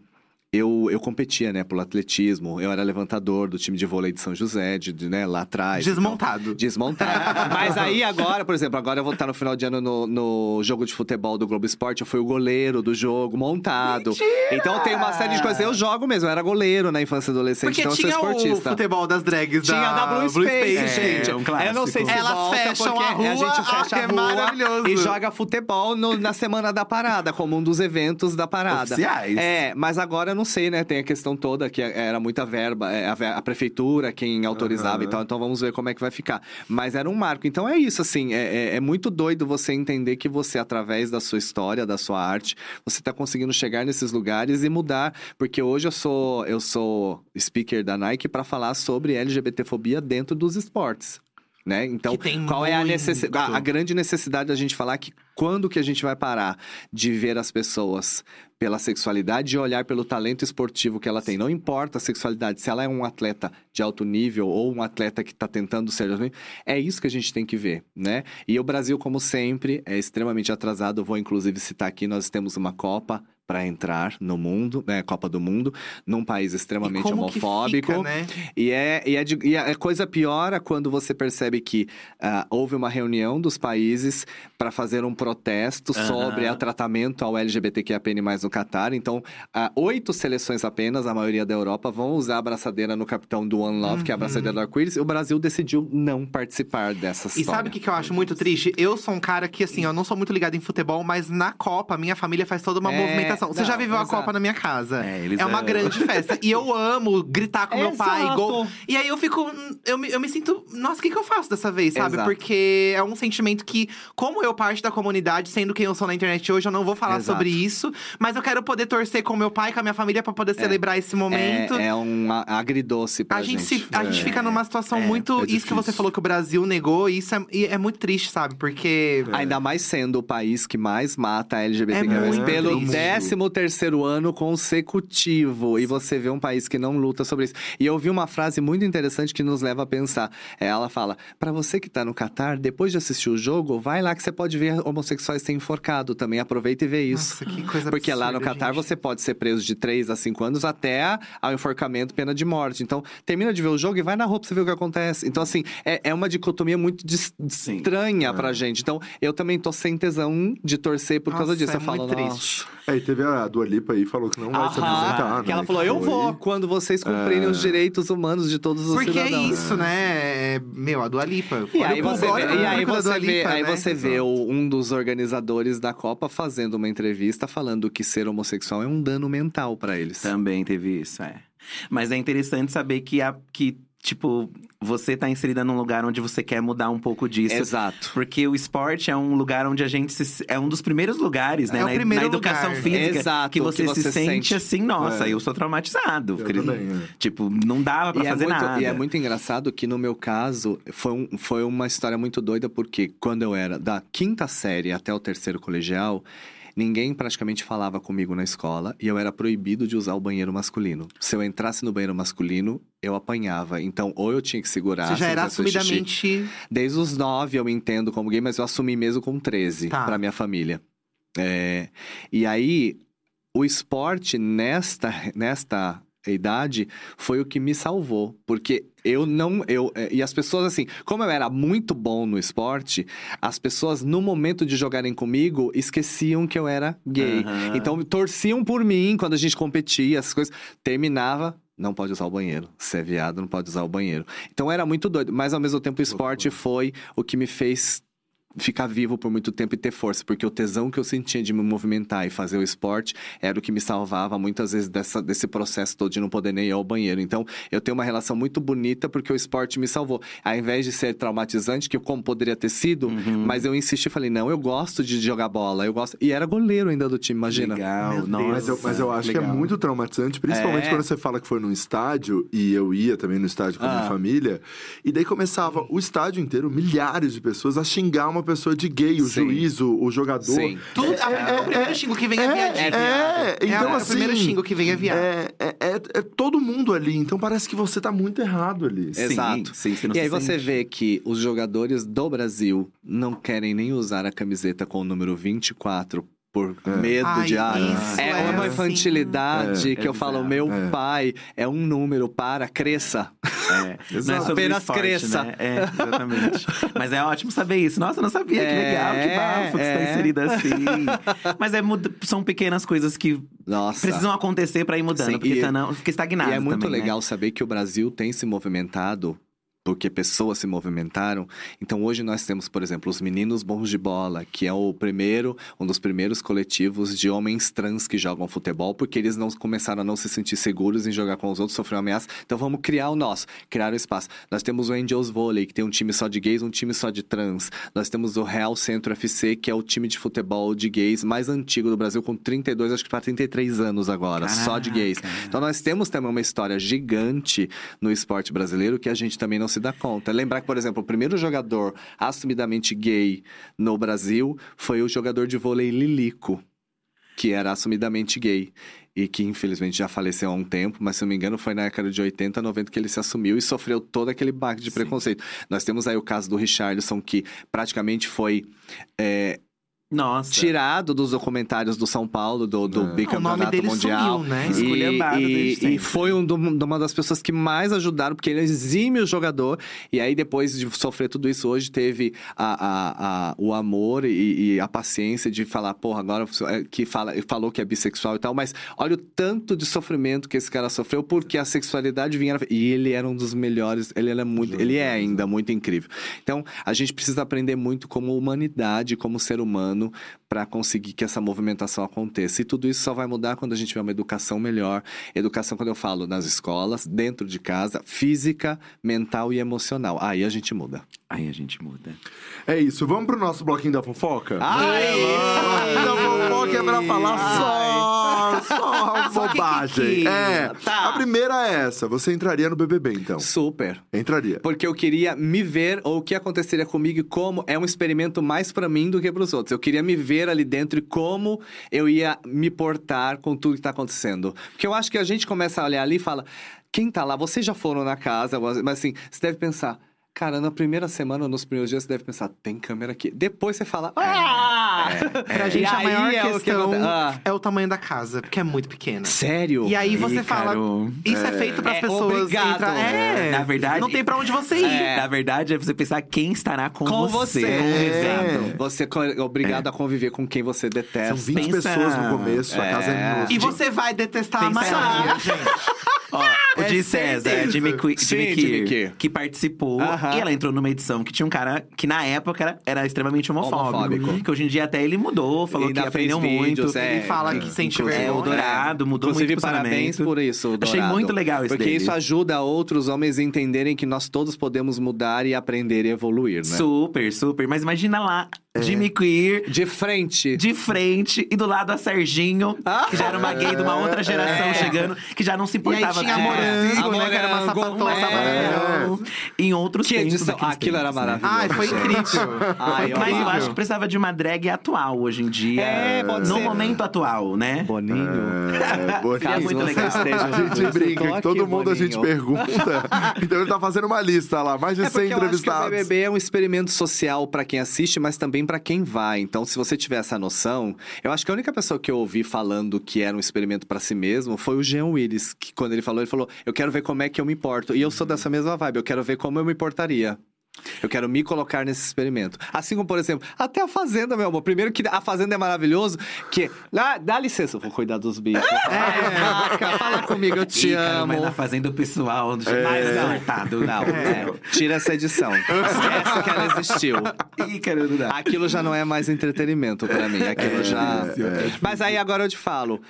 D: eu, eu competia, né, pelo atletismo. Eu era levantador do time de vôlei de São José, de, de né, lá atrás.
B: Desmontado.
D: Então, desmontado. Mas aí agora, por exemplo, agora eu vou estar no final de ano no, no jogo de futebol do Globo Esporte. Eu fui o goleiro do jogo, montado.
B: Mentira!
D: Então tem uma série de coisas. Eu jogo mesmo, eu era goleiro na infância e adolescente,
B: Porque
D: então eu
B: sou
D: esportista.
B: o futebol das drags
D: Tinha
B: da,
D: da Blue, Blue Space,
B: Space,
D: gente.
C: É, um clássico.
D: Eu não sei se
B: Elas
D: volta,
B: fecham a rua,
D: a gente fecha
B: ah,
D: a
B: é
D: rua
B: maravilhoso.
D: e joga futebol no, na semana da parada, como um dos eventos da parada.
C: Oficiais.
D: É, mas agora eu não sei, né? Tem a questão toda que era muita verba, é, a, prefeitura quem autorizava uhum. e tal, então vamos ver como é que vai ficar. Mas era um marco. Então é isso, assim, é, é, é muito doido você entender que você, através da sua história, da sua arte, você está conseguindo chegar nesses lugares e mudar. Porque hoje eu sou, eu sou speaker da Nike para falar sobre LGBTfobia dentro dos esportes. Né? Então, qual é a necessidade? A, a, grande necessidade da gente falar que quando que a gente vai parar de ver as pessoas pela sexualidade e olhar pelo talento esportivo que ela tem. Não importa a sexualidade, se ela é um atleta de alto nível ou um atleta que está tentando ser. É isso que a gente tem que ver, né? E o Brasil, como sempre, é extremamente atrasado. Eu vou inclusive citar aqui: nós temos uma Copa para entrar no mundo, né, Copa do Mundo, num país extremamente homofóbico.
B: Fica, né?
D: E é, e é, de, e a coisa piora quando você percebe que uh, houve uma reunião dos países para fazer um protesto uhum. sobre o tratamento ao LGBTQIAPN+, no Catar. Então, uh, oito seleções apenas, a maioria da Europa, vão usar a abraçadeira no capitão do One Love, uhum. que é a abraçadeira do arco-íris. E o Brasil decidiu não participar dessa história.
B: E sabe o que, que eu acho muito triste? Eu sou um cara que, assim, eu não sou muito ligado em futebol, mas na Copa, minha família faz toda uma é... movimentação você não, já viveu exato. a Copa na minha casa. É, é uma é... grande festa. E eu amo gritar com meu pai. Gol. E aí eu fico. Eu me, eu me sinto. Nossa, o que, que eu faço dessa vez, sabe? Exato. Porque é um sentimento que, como eu parte da comunidade, sendo quem eu sou na internet hoje, eu não vou falar sobre isso. Mas eu quero poder torcer com meu pai, com a minha família, para poder é. celebrar esse momento.
D: É, é um agridoce pra
B: a gente.
D: gente.
B: Se, a gente fica numa situação muito. isso que você falou que o Brasil negou, isso é, muito triste, sabe? Porque.
D: Ainda mais sendo o país que mais mata LGBT é pelo décimo décimo terceiro ano consecutivo. E você vê um país que não luta sobre isso. E eu vi uma frase muito interessante que nos leva a pensar. Ela fala: para você que tá no Catar, depois de assistir o jogo, vai lá que você pode ver homossexuais ser enforcado também. Aproveita e vê isso.
B: Nossa, que coisa
D: Porque
B: absurda,
D: lá no Catar você pode ser preso de 3 a 5 anos até ao enforcamento, pena de morte. Então, termina de ver o jogo e vai na rua pra você ver o que acontece. Então, assim, é, é uma dicotomia muito estranha é. pra gente. Então, eu também tô sem tesão de torcer por
B: Nossa,
D: causa disso.
B: É
D: eu falo,
B: triste.
A: É, e teve a Dua Lipa aí, falou que não vai se apresentar,
D: Que ela falou, eu foi... vou, quando vocês cumprirem é... os direitos humanos de todos os
B: Porque
D: cidadãos.
B: Porque é isso, né? Meu, a Dua Lipa.
D: E aí você, vê, e aí você vê, Lipa, aí né? você vê um dos organizadores da Copa fazendo uma entrevista falando que ser homossexual é um dano mental para eles.
C: Também teve isso, é. Mas é interessante saber que, a, que tipo, você tá inserida num lugar onde você quer mudar um pouco disso.
D: Exato.
C: Porque o esporte é um lugar onde a gente se, é um dos primeiros lugares, né?
B: É
C: na,
B: o primeiro
C: na educação
B: lugar.
C: física
D: Exato,
C: que você,
D: que você
C: se sente,
D: sente.
C: assim, nossa,
A: É.
C: eu sou traumatizado.
A: Eu
C: Querido.
A: também, é.
C: Tipo, não dava pra
D: E é,
C: fazer
D: muito,
C: nada.
D: e é muito engraçado que no meu caso foi, um- foi uma história muito doida, porque quando eu era da quinta série até o terceiro colegial, ninguém praticamente falava comigo na escola e eu era proibido de usar o banheiro masculino. Se eu entrasse no banheiro masculino, eu apanhava. Então, ou eu tinha que segurar.
B: Você já era
D: xixi.
B: assumidamente.
D: Desde os nove eu me entendo como gay, mas eu assumi mesmo com 13
B: Tá.
D: pra minha família. É, e aí, o esporte nesta, nesta idade foi o que me salvou. Porque eu não. Eu, é, e as pessoas, assim, como eu era muito bom no esporte, as pessoas, no momento de jogarem comigo, esqueciam que eu era gay.
C: Aham.
D: Então, torciam por mim quando a gente competia, essas coisas. Terminava. Não pode usar o banheiro. Se é viado, não pode usar o banheiro. Então era muito doido. Mas ao mesmo tempo, o esporte foi o que me fez ficar vivo por muito tempo e ter força, porque o tesão que eu sentia de me movimentar e fazer o esporte era o que me salvava muitas vezes dessa, desse processo todo de não poder nem ir ao banheiro. Então, eu tenho uma relação muito bonita porque o esporte me salvou. Ao invés de ser traumatizante, que como poderia ter sido,
C: Uhum.
D: mas eu insisti e falei, não, eu gosto de jogar bola, eu gosto. E era goleiro ainda do time, imagina.
C: Legal, nossa.
A: Mas eu, mas eu acho que é
C: legal.
A: muito traumatizante, principalmente
D: É.
A: quando você fala que foi num estádio, e eu ia também no estádio com a minha
D: Ah.
A: família, e daí começava o estádio inteiro, milhares de pessoas, a xingar uma pessoa de gay, o
D: Sim.
A: juiz, o, o jogador.
D: Sim.
B: Tudo, a- o primeiro xingo que vem é,
A: É,
B: viadinho.
A: é, então
B: é,
A: assim.
B: O primeiro xingo que vem é viado.
A: É, é, é- é todo mundo ali, então parece que você tá muito errado ali.
C: Sim,
D: Exato.
C: sim, você não
D: e aí
C: se
D: você
C: sente.
D: vê que os jogadores do Brasil não querem nem usar a camiseta com o número 24 por medo
B: Ai,
D: de ah, é
B: é
D: uma
B: assim.
D: infantilidade
C: É,
D: que
C: é
D: eu falo,
C: bizarro.
D: meu
A: É.
D: pai é um número para cresça.
C: É, não é sobre
D: Apenas
C: esporte,
D: cresça.
C: Né? É, exatamente. Mas é ótimo saber isso. Nossa, eu não sabia. que
D: É,
C: legal, que bafo que
D: é.
C: está inserida assim. Mas é, são pequenas coisas que
D: Nossa.
C: precisam acontecer pra ir mudando.
D: Sim,
C: porque
D: e-
C: senão fica estagnado
D: E é muito
C: também, né?
D: legal saber que o Brasil tem se movimentado porque pessoas se movimentaram. Então hoje nós temos, por exemplo, os Meninos Bons de Bola, que é o primeiro, um dos primeiros coletivos de homens trans que jogam futebol, porque eles não começaram a não se sentir seguros em jogar com os outros, sofreram ameaça. Então vamos criar o nosso, criar o espaço. Nós temos o Angels Volley, que tem um time só de gays, um time só de trans. Nós temos o Real Centro FC, que é o time de futebol de gays mais antigo do Brasil, com 32, acho que para 33 anos agora, só de gays.
C: Caraca.
D: Então nós temos também uma história gigante no esporte brasileiro que a gente também não se dá conta. Lembrar que, por exemplo, o primeiro jogador assumidamente gay no Brasil foi o jogador de vôlei Lilico, que era assumidamente gay. E que infelizmente já faleceu há um tempo, mas se não me engano foi na década de 80, 90 que ele se assumiu e sofreu todo aquele baque de
C: Sim.
D: preconceito. Nós temos aí o caso do Richarlison, que praticamente foi é,
C: Nossa.
D: tirado dos documentários do São Paulo, do, do.
B: O nome
D: bicampeonato
B: dele
D: mundial.
B: sumiu, né?
D: E-
C: Esculhambado desde
D: E, e foi um do- uma das pessoas que mais ajudaram, porque ele é exime o jogador. E aí, depois de sofrer tudo isso, hoje teve a, a- a- o amor e, e a paciência de falar, porra, agora é, que fala, falou que é bissexual e tal, mas olha o tanto de sofrimento que esse cara sofreu, porque a sexualidade vinha. E ele era um dos melhores, ele era muito, ele é ainda muito incrível. Então, a gente precisa aprender muito como humanidade, como ser para conseguir que essa movimentação aconteça. E tudo isso só vai mudar quando a gente tiver uma educação melhor. Educação, quando eu falo nas escolas, dentro de casa, física, mental e emocional. Aí a gente muda.
C: Aí a gente muda.
A: É isso, vamos pro nosso bloquinho da fofoca?
D: Ai!
A: bloquinho da fofoca é pra falar só, só
B: Só
A: bobagem. É,
D: Tá.
A: a primeira é essa, você entraria no BBB então?
D: Super.
A: Entraria.
D: Porque eu queria me ver, ou o que aconteceria comigo, e como é um experimento mais pra mim do que pros outros. Eu queria me ver ali dentro e como eu ia me portar com tudo que tá acontecendo. Porque eu acho que a gente começa a olhar ali e fala: quem tá lá? Vocês já foram na casa, mas assim, você deve pensar. Cara, na primeira semana, nos primeiros dias, você deve pensar, tem câmera aqui. Depois você fala, ah!
B: Pra gente,
D: E
B: a maior
D: é o que
B: questão
D: Ah.
B: é o tamanho da casa, porque é muito pequena.
D: Sério?
B: E aí você fala,
C: Ícaro.
B: isso é, feito para as
D: É,
B: pessoas
D: obrigado.
B: entrar- É,
C: Na verdade-
B: não tem pra onde você ir.
D: É.
C: Na verdade, é você pensar quem estará com,
D: Com
C: você.
D: você,
A: É.
D: Você é obrigado a conviver com quem você detesta.
A: São 20
C: pensa-
A: pessoas no começo, a casa é
D: É.
A: minúscula.
B: E você vai detestar a
C: Pensa
B: maioria,
C: aí.
B: gente.
C: Ó, o
B: É
C: de César,
B: certeza.
C: a Jimmy, Que-
D: Sim,
C: Jimmy
D: Jimmy
C: Kier, que participou.
D: Aham.
C: E ela entrou numa edição que tinha um cara que na época era, era extremamente homofóbico,
D: Homofóbico.
C: Que hoje em dia até ele mudou, falou
D: E
C: que aprendeu
D: vídeos,
C: muito.
D: é.
B: Ele fala que sente
D: Inclusive,
C: É,
B: vergonha.
C: o Dourado mudou
D: Inclusive,
C: muito o
D: parabéns por isso, Dourado.
C: Achei muito legal isso
D: Porque
C: dele.
D: isso ajuda outros homens a entenderem que nós todos podemos mudar e aprender e evoluir, né?
C: Super, super. Mas imagina lá, Jimmy Queer.
D: De frente.
C: De frente e do lado a Serginho,
D: Ah!
C: que já era uma gay de uma outra geração
D: É.
C: chegando, que já não se
B: E
C: importava
B: tinha
C: com
B: morango,
D: É,
B: né? Que era uma sapatona.
D: é.
C: Em outros
D: Que
C: tempos.
D: edição? Aquilo era
C: tempos, né?
D: maravilhoso.
B: Ai, foi incrível.
D: Ai,
B: Foi
C: Mas eu acho que precisava de uma drag atual hoje em dia.
D: É, pode
C: no
D: ser.
C: momento atual, né?
D: Boninho.
A: É,
C: muito legal.
A: A gente brinca, que todo mundo a gente
D: Boninho.
A: pergunta. Então ele tá fazendo uma lista lá, mais de
D: É
A: 100
D: porque eu acho que o
A: entrevistados.
D: BBB é um experimento social pra quem assiste, mas também pra quem vai. Então, se você tiver essa noção, eu acho que a única pessoa que eu ouvi falando que era um experimento pra si mesmo foi o Jean Willis, que quando ele falou, ele falou: "Eu quero ver como é que eu me importo". E eu sou dessa mesma vibe, eu quero ver como eu me portaria. Eu quero me colocar nesse experimento. Assim como, por exemplo, até a Fazenda, meu amor. Primeiro que a Fazenda é maravilhoso, que. Ah, dá licença, eu vou cuidar dos bichos. É, vaca, fala comigo, eu te
C: Ícaro,
D: amo.
C: mas na fazenda o pessoal mais surtado.
D: Não, é, tira essa edição. Esquece que ela existiu.
C: Ícaro, não dá.
D: Aquilo já não é mais entretenimento pra mim. Aquilo já.
A: é,
D: Mas aí agora eu te falo: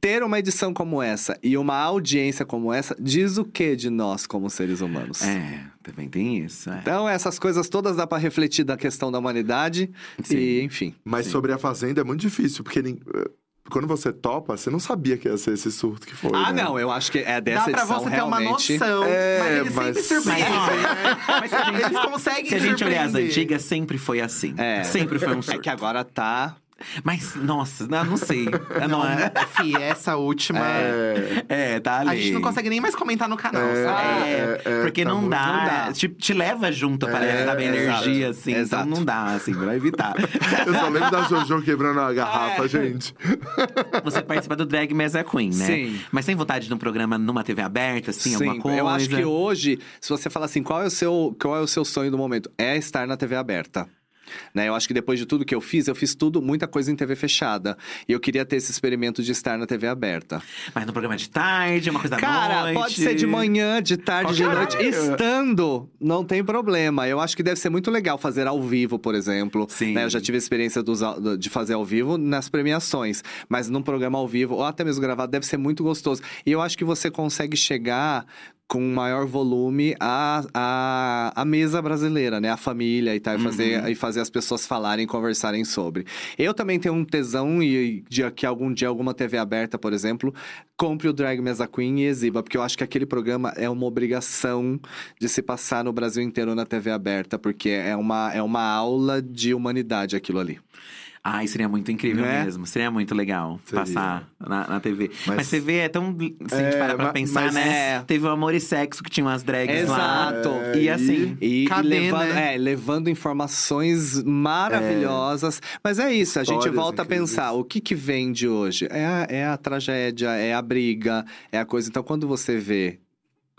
D: ter uma edição como essa e uma audiência como essa diz o que de nós como seres humanos?
C: É, também tem isso. é.
D: Então, essas coisas todas dá pra refletir da questão da humanidade. E, enfim.
A: Mas sobre a Fazenda é muito difícil, porque nem- eh, quando você topa, você não sabia que ia ser esse surto que foi.
D: Ah,
A: né?
D: não, eu acho que é
B: Dá
D: dessa
B: pra
D: edição
B: você ter uma
D: realmente.
B: noção.
A: É,
B: mas eles
A: mas-
B: sempre surpreendem.
C: Mas se a gente-
B: Eles conseguem
C: Se a gente olhar as antigas, sempre foi assim.
D: É.
C: Sempre foi um
D: É
C: surto.
D: que agora tá.
C: Mas, nossa, não, não sei. Não, é.
B: Fih, essa última.
A: É,
C: É, tá ali.
B: A gente não consegue nem mais comentar no canal,
A: É.
B: sabe?
C: É,
A: É, é,
C: porque
A: tá
C: não, dá,
D: não dá.
C: Te, te leva junto, parece, sabe?
D: exato,
C: Energia, assim.
D: exato.
C: Então não dá, assim, pra evitar.
A: eu só lembro da Jojo quebrando a garrafa,
D: É.
A: gente.
C: Você participa do Drag Mesa Queen, né?
D: Sim.
C: Mas tem vontade de um programa numa TV aberta, assim, alguma coisa?
D: eu acho que hoje, se você falar assim, qual é o seu, qual é o seu sonho do momento? É estar na TV aberta. Né? Eu acho que depois de tudo que eu fiz, eu fiz tudo, muita coisa em TV fechada. E eu queria ter esse experimento de estar na TV aberta.
C: Mas no programa de tarde, uma coisa da
D: Cara,
C: noite.
D: pode ser de manhã, de tarde, de
C: Qualquer
D: noite. Estando, não tem problema. Eu acho que deve ser muito legal fazer ao vivo, por exemplo.
C: Sim.
D: Né, Eu já tive a experiência dos de fazer ao vivo nas premiações. Mas num programa ao vivo, ou até mesmo gravado, deve ser muito gostoso. E eu acho que você consegue chegar com maior volume à, à, à mesa brasileira, né? A família e tal, e fazer, e fazer as pessoas falarem, conversarem sobre. Eu também tenho um tesão e de que algum dia alguma TV aberta, por exemplo, compre o Drag Mesa Queen e exiba, porque eu acho que aquele programa é uma obrigação de se passar no Brasil inteiro na TV aberta, porque é uma, é uma aula de humanidade aquilo ali.
C: Ai, seria muito incrível
D: Né?
C: mesmo. Seria muito legal
A: Seria.
C: passar na, na TV. Mas,
A: Mas-
C: TV é tão. Se a gente
A: É,
C: parar pra pensar,
A: mas-
C: né?
D: É.
C: Teve o Amor e Sexo, que tinha umas drags
D: Exato.
C: lá.
A: É,
C: E assim.
D: E, e
B: Cadê,
D: levando,
B: né?
D: é, levando informações maravilhosas. Mas é isso, a gente
A: Histórias
D: volta a
A: incríveis.
D: pensar: o que, que vende hoje? É a, é a tragédia, é a briga, é a coisa. Então, quando você vê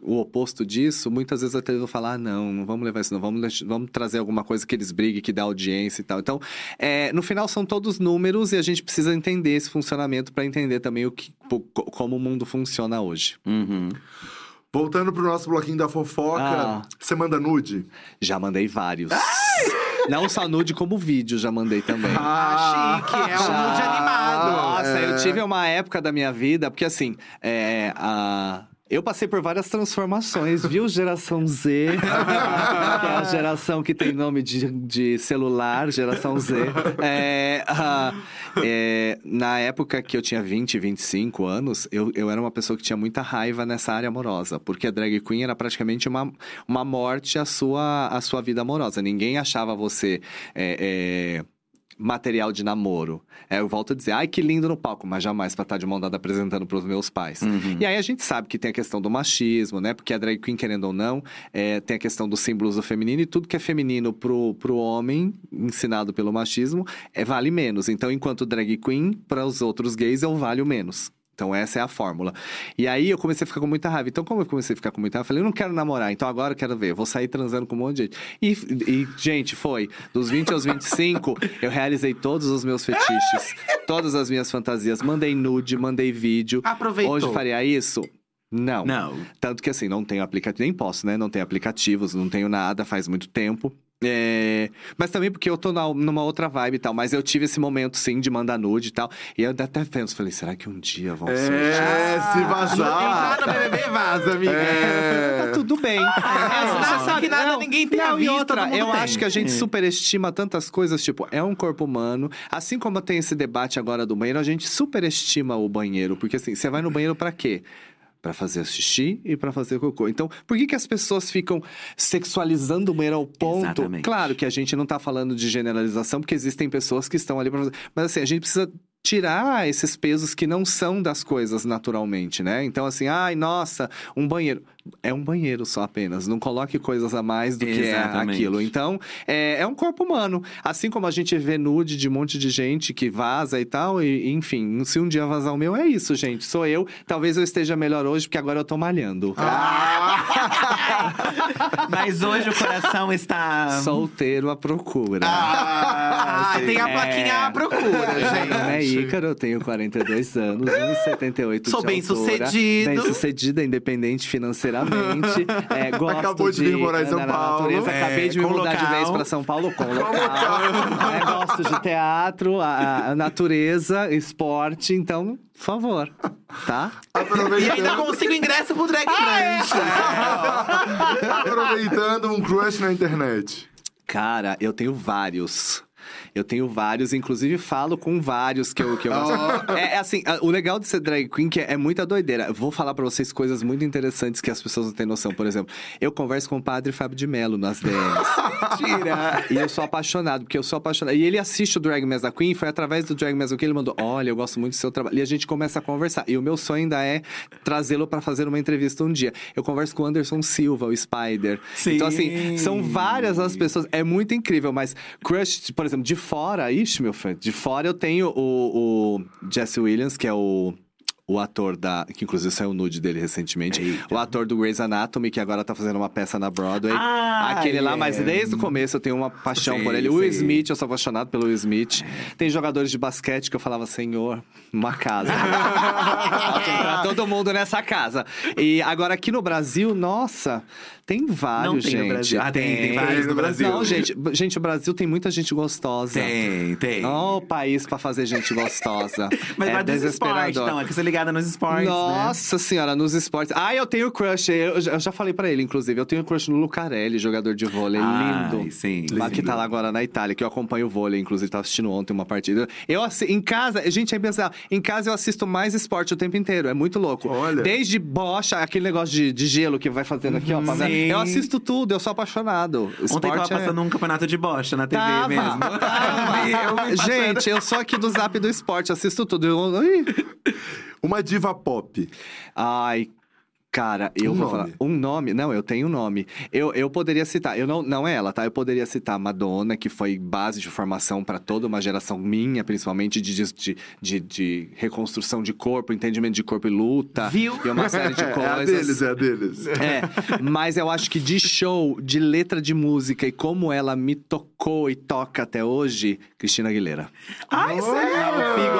D: o oposto disso, muitas vezes a TV vai falar: ah, não, não vamos levar isso, não, vamos, vamos trazer alguma coisa que eles briguem, que dá audiência e tal. Então, é, no final, são todos números e a gente precisa entender esse funcionamento para entender também o que, como o mundo funciona hoje.
C: Uhum.
A: Voltando pro nosso bloquinho da fofoca,
D: Ah.
A: você manda nude?
D: Já mandei vários. Não só nude, como vídeo já mandei também.
B: Ah, chique. É um nude animado.
D: Nossa,
A: é.
D: eu tive uma época da minha vida, porque assim, é, a... Eu passei por várias transformações, viu? Geração Z, que é a geração que tem nome de, de celular, geração Z. É, ah, é, na época que eu tinha 20, 25 anos, eu, eu era uma pessoa que tinha muita raiva nessa área amorosa, porque a drag queen era praticamente uma, uma morte à sua, à sua vida amorosa. Ninguém achava você. é, é, material de namoro. É, eu volto a dizer, ai que lindo no palco, mas jamais pra estar de mão dada apresentando pros meus pais.
C: Uhum.
D: E aí a gente sabe que tem a questão do machismo, né? Porque a drag queen, querendo ou não, é, tem a questão dos símbolos do feminino e tudo que é feminino pro, pro homem, ensinado pelo machismo, é, vale menos. Então, enquanto drag queen, para os outros gays, eu valho menos. Então, essa é a fórmula. E aí, eu comecei a ficar com muita raiva. Então, como eu comecei a ficar com muita raiva, eu falei, eu não quero namorar. Então, agora eu quero ver. Eu vou sair transando com um monte de gente. E, e, gente, foi. Dos 20 aos 25, eu realizei todos os meus fetiches. todas as minhas fantasias. Mandei nude, mandei vídeo.
B: Aproveitou.
D: Hoje faria isso? Não.
C: Não.
D: Tanto que assim, não tenho aplicativo, nem posso, né? Não tenho aplicativos, não tenho nada, faz muito tempo. É, Mas também porque eu tô na- numa outra vibe e tal. Mas eu tive esse momento, sim, de mandar nude e tal. E eu até penso, falei, será que um dia vão surgir?
A: É, se vazar.
B: Entrar no BBB, vaza, amiga.
A: É.
D: Tá tudo bem.
B: É,
D: Você
B: sabe que nada ninguém tenha
D: não, e
B: visto,
D: outra, eu
B: tem.
D: acho que a gente superestima tantas coisas, tipo, é um corpo humano. Assim como tem esse debate agora do banheiro, a gente superestima o banheiro. Porque assim, você vai no banheiro pra quê? Pra fazer xixi e pra fazer cocô. Então, por que, que as pessoas ficam sexualizando o banheiro ao ponto?
C: Exatamente.
D: Claro que a gente não tá falando de generalização, porque existem pessoas que estão ali pra fazer. Mas assim, a gente precisa tirar esses pesos que não são das coisas naturalmente, né? Então, assim, ai, nossa, um banheiro. É um banheiro só apenas. Não coloque coisas a mais do que é
C: Exatamente.
D: aquilo. Então, é, é um corpo humano. Assim como a gente vê nude de um monte de gente que vaza e tal, e enfim, se um dia vazar o meu, é isso, gente. Sou eu. Talvez eu esteja melhor hoje, porque agora eu tô malhando.
A: Ah.
C: Mas hoje o coração está.
D: Solteiro à procura.
B: Ah, tem a
D: É.
B: plaquinha à procura,
D: Meu é
B: gente.
D: Ícaro, eu tenho 42 anos, 1,78
B: Sou
D: de
B: bem
D: altura,
B: sucedido.
D: Bem sucedida, independente financeiramente. É, gosto
A: Acabou de vir morar em São
D: andar na
A: Paulo.
D: natureza.
C: É,
D: Acabei de me mudar de
C: local.
D: vez pra São Paulo com local. É, gosto de teatro, a, a natureza, esporte, então, por favor, tá?
B: E ainda consigo ingresso pro Drag Brunch.
A: aproveitando um crush na internet.
D: Cara, eu tenho vários. Eu tenho vários, inclusive falo com vários que eu, que eu gosto. É, é assim, o legal de ser drag queen que é, é muita doideira. Vou falar pra vocês coisas muito interessantes que as pessoas não têm noção. Por exemplo, eu converso com o padre Fábio de Mello nas DMs.
C: Mentira!
D: E eu sou apaixonado, porque eu sou apaixonado. E ele assiste o Drag Mess da Queen, foi através do Drag Mess da Queen, ele mandou: Olha, eu gosto muito do seu trabalho. E a gente começa a conversar. E o meu sonho ainda é trazê-lo pra fazer uma entrevista um dia. Eu converso com o Anderson Silva, o Spider.
C: Sim.
D: Então, assim, são várias as pessoas. É muito incrível, mas Crush, por exemplo, de fora, ixi, meu filho, de fora eu tenho o, o Jesse Williams, que é o. O ator da. Que inclusive saiu o nude dele recentemente.
C: Eita.
D: O ator do Grey's Anatomy, que agora tá fazendo uma peça na Broadway.
C: Ah,
D: Aquele lá, mas
C: é.
D: desde o começo eu tenho uma paixão por ele. O Will. Smith, eu sou apaixonado pelo Will Smith. Tem jogadores de basquete que eu falava, senhor, uma casa. Entrar todo mundo nessa casa. E agora aqui no Brasil, nossa, tem vários,
C: Não tem
D: gente.
C: no Brasil. Ah, tem, tem vários no Brasil.
D: Não, gente, gente, o Brasil tem muita gente gostosa.
C: Tem, tem.
D: Ó, o país pra fazer gente gostosa.
C: Mas
D: é desesperador.
C: então. É que você é ligada nos esportes, né?
D: Nossa senhora, nos esportes. Ah, eu tenho crush. Eu, eu já falei pra ele, inclusive. Eu tenho crush no Lucarelli, jogador de vôlei.
C: Ai,
D: lindo.
C: sim,
D: Lá que
C: lindo.
D: tá lá agora na Itália, que eu acompanho o vôlei. Inclusive, tava assistindo ontem uma partida. Eu, em casa, gente, é bizarro. Em casa eu assisto mais esporte o tempo inteiro. É muito louco.
A: Olha.
D: Desde bocha, aquele negócio de, de gelo que vai fazendo aqui, ó.
C: Sim.
D: Eu assisto tudo, eu sou apaixonado.
C: Ontem
D: Esporte
C: tava
D: é-
C: passando um campeonato de bocha na TV
D: Tava,
C: mesmo.
D: tava.
C: Eu passando.
D: Gente, eu sou aqui do Zap do Esporte, assisto tudo. Eu-.
A: Uma diva pop.
D: Ai, cara, eu
A: Um
D: vou
A: nome.
D: falar. Um nome? Não, eu tenho um nome. Eu, eu poderia citar, eu não, não é ela, tá? Eu poderia citar Madonna, que foi base de formação para toda uma geração minha, principalmente de, de, de, de reconstrução de corpo, entendimento de corpo e luta.
B: Viu?
D: E uma série de
A: É a
D: coisas.
A: deles, é a deles.
D: É, mas eu acho que de show, de letra de música e como ela me tocou e toca até hoje, Cristina Aguilera.
C: Ai, sério? Figo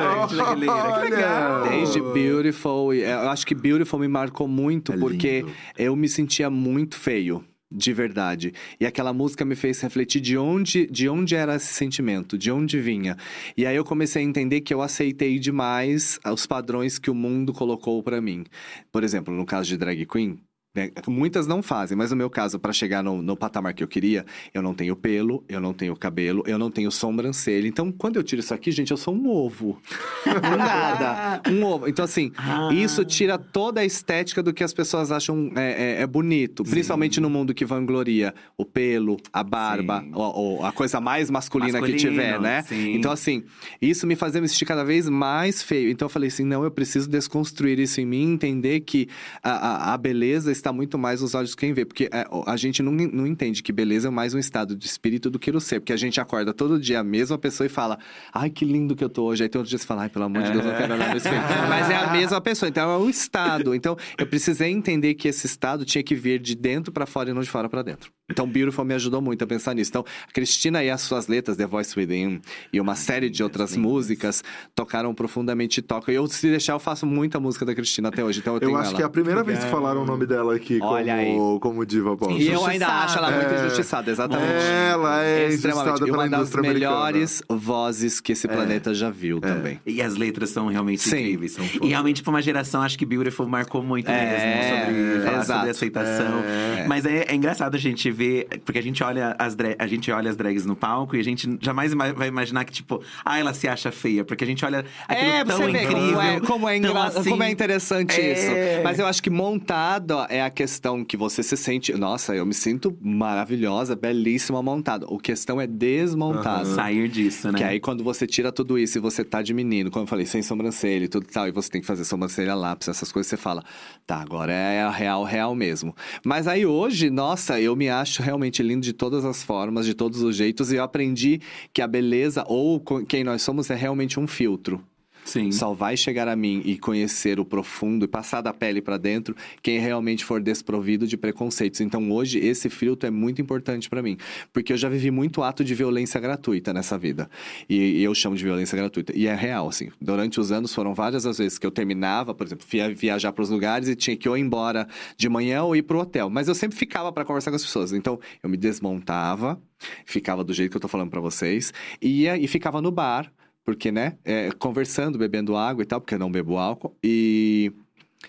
C: bastante Aguilera. Que legal.
D: Desde Beautiful, e, é, eu acho que Beautiful me marcou muito
A: É
D: porque
A: lindo.
D: eu me sentia muito feio. De verdade. E aquela música me fez refletir de onde, de onde era esse sentimento, de onde vinha. E aí eu comecei a entender que eu aceitei demais os padrões que o mundo colocou pra mim. Por exemplo, no caso de drag queen, né, muitas não fazem, mas no meu caso, pra chegar no, no patamar que eu queria, eu não tenho pelo, eu não tenho cabelo, eu não tenho sobrancelha. Então, quando eu tiro isso aqui, gente, eu sou um ovo. Nada. Um ovo. Então, assim,
C: Ah.
D: isso tira toda a estética do que as pessoas acham é, é- é bonito. Principalmente no mundo que vangloria o pelo, a barba,
C: Sim.
D: ou, a coisa mais masculina que
C: Masculino,
D: tiver, né?
C: sim.
D: Então, assim, isso me fazia me sentir cada vez mais feio. Então, eu falei assim: não, eu preciso desconstruir isso em mim, entender que a, a, a beleza está muito mais nos olhos de quem vê. Porque é, a gente não, não entende que beleza é mais um estado de espírito do que o ser. Porque a gente acorda todo dia a mesma pessoa e fala: ai, que lindo que eu tô hoje. Aí tem outro dia você fala: ai, pelo amor de Deus, não quero olhar no espelho. Mas é a mesma pessoa. Então, é o estado. Então, eu precisei entender que esse estado tinha que vir de dentro pra fora e não de fora pra dentro. Então, Beautiful me ajudou muito a pensar nisso. Então, a Cristina e as suas letras, The Voice Within, e uma série de outras
C: lindas.
D: músicas, tocaram profundamente e tocam. E eu, se deixar, eu faço muita música da Cristina até hoje. Então, eu,
A: Eu
D: tenho
A: acho
D: ela.
A: que é a primeira vez que falaram o nome dela aqui
D: Olha
A: como, como diva pop.
D: E eu ainda acho ela muito
A: É.
D: injustiçada, exatamente.
A: Ela é
D: Extremamente.
A: injustiçada
D: E uma das
A: indústria americana.
D: melhores vozes que esse planeta já viu também.
C: E as letras são realmente
D: Sim.
C: incríveis. E realmente, pra uma geração, acho que Beautiful marcou muito
D: É,
C: mesmo sobre sobre aceitação.
D: É.
C: Mas é, é engraçado a gente ver, porque a gente olha as a gente olha as drags no palco e a gente jamais vai imaginar que, tipo, ah, ela se acha feia, porque a gente olha aquilo
D: É,
C: tão incrível.
D: como é, como, é engra-
C: assim,
D: como é interessante
C: É.
D: isso. Mas eu acho que montado é a questão que você se sente. Nossa, eu me sinto maravilhosa, belíssima montada. O questão é desmontada.
C: sair disso, né?
D: Que aí, quando você tira tudo isso e você tá de menino, como eu falei, sem sobrancelha e tudo tal, e você tem que fazer sobrancelha lápis, essas coisas, você fala, tá, agora é a real, real mesmo. Mas aí hoje, nossa, eu me acho realmente lindo de todas as formas, de todos os jeitos, e eu aprendi que a beleza, ou quem nós somos, é realmente um filtro.
C: Sim.
D: Só vai chegar a mim e conhecer o profundo e passar da pele pra dentro quem realmente for desprovido de preconceitos. Então hoje esse filtro é muito importante pra mim, porque eu já vivi muito ato de violência gratuita nessa vida. E, e eu chamo de violência gratuita. E é real, assim. Durante os anos foram várias as vezes que eu terminava, por exemplo, via viajar para os lugares e tinha que ou ir embora de manhã ou ir pro hotel. Mas eu sempre ficava pra conversar com as pessoas. Então eu me desmontava, ficava do jeito que eu tô falando pra vocês, ia e ficava no bar porque, né, é, conversando, bebendo água e tal, porque eu não bebo álcool, e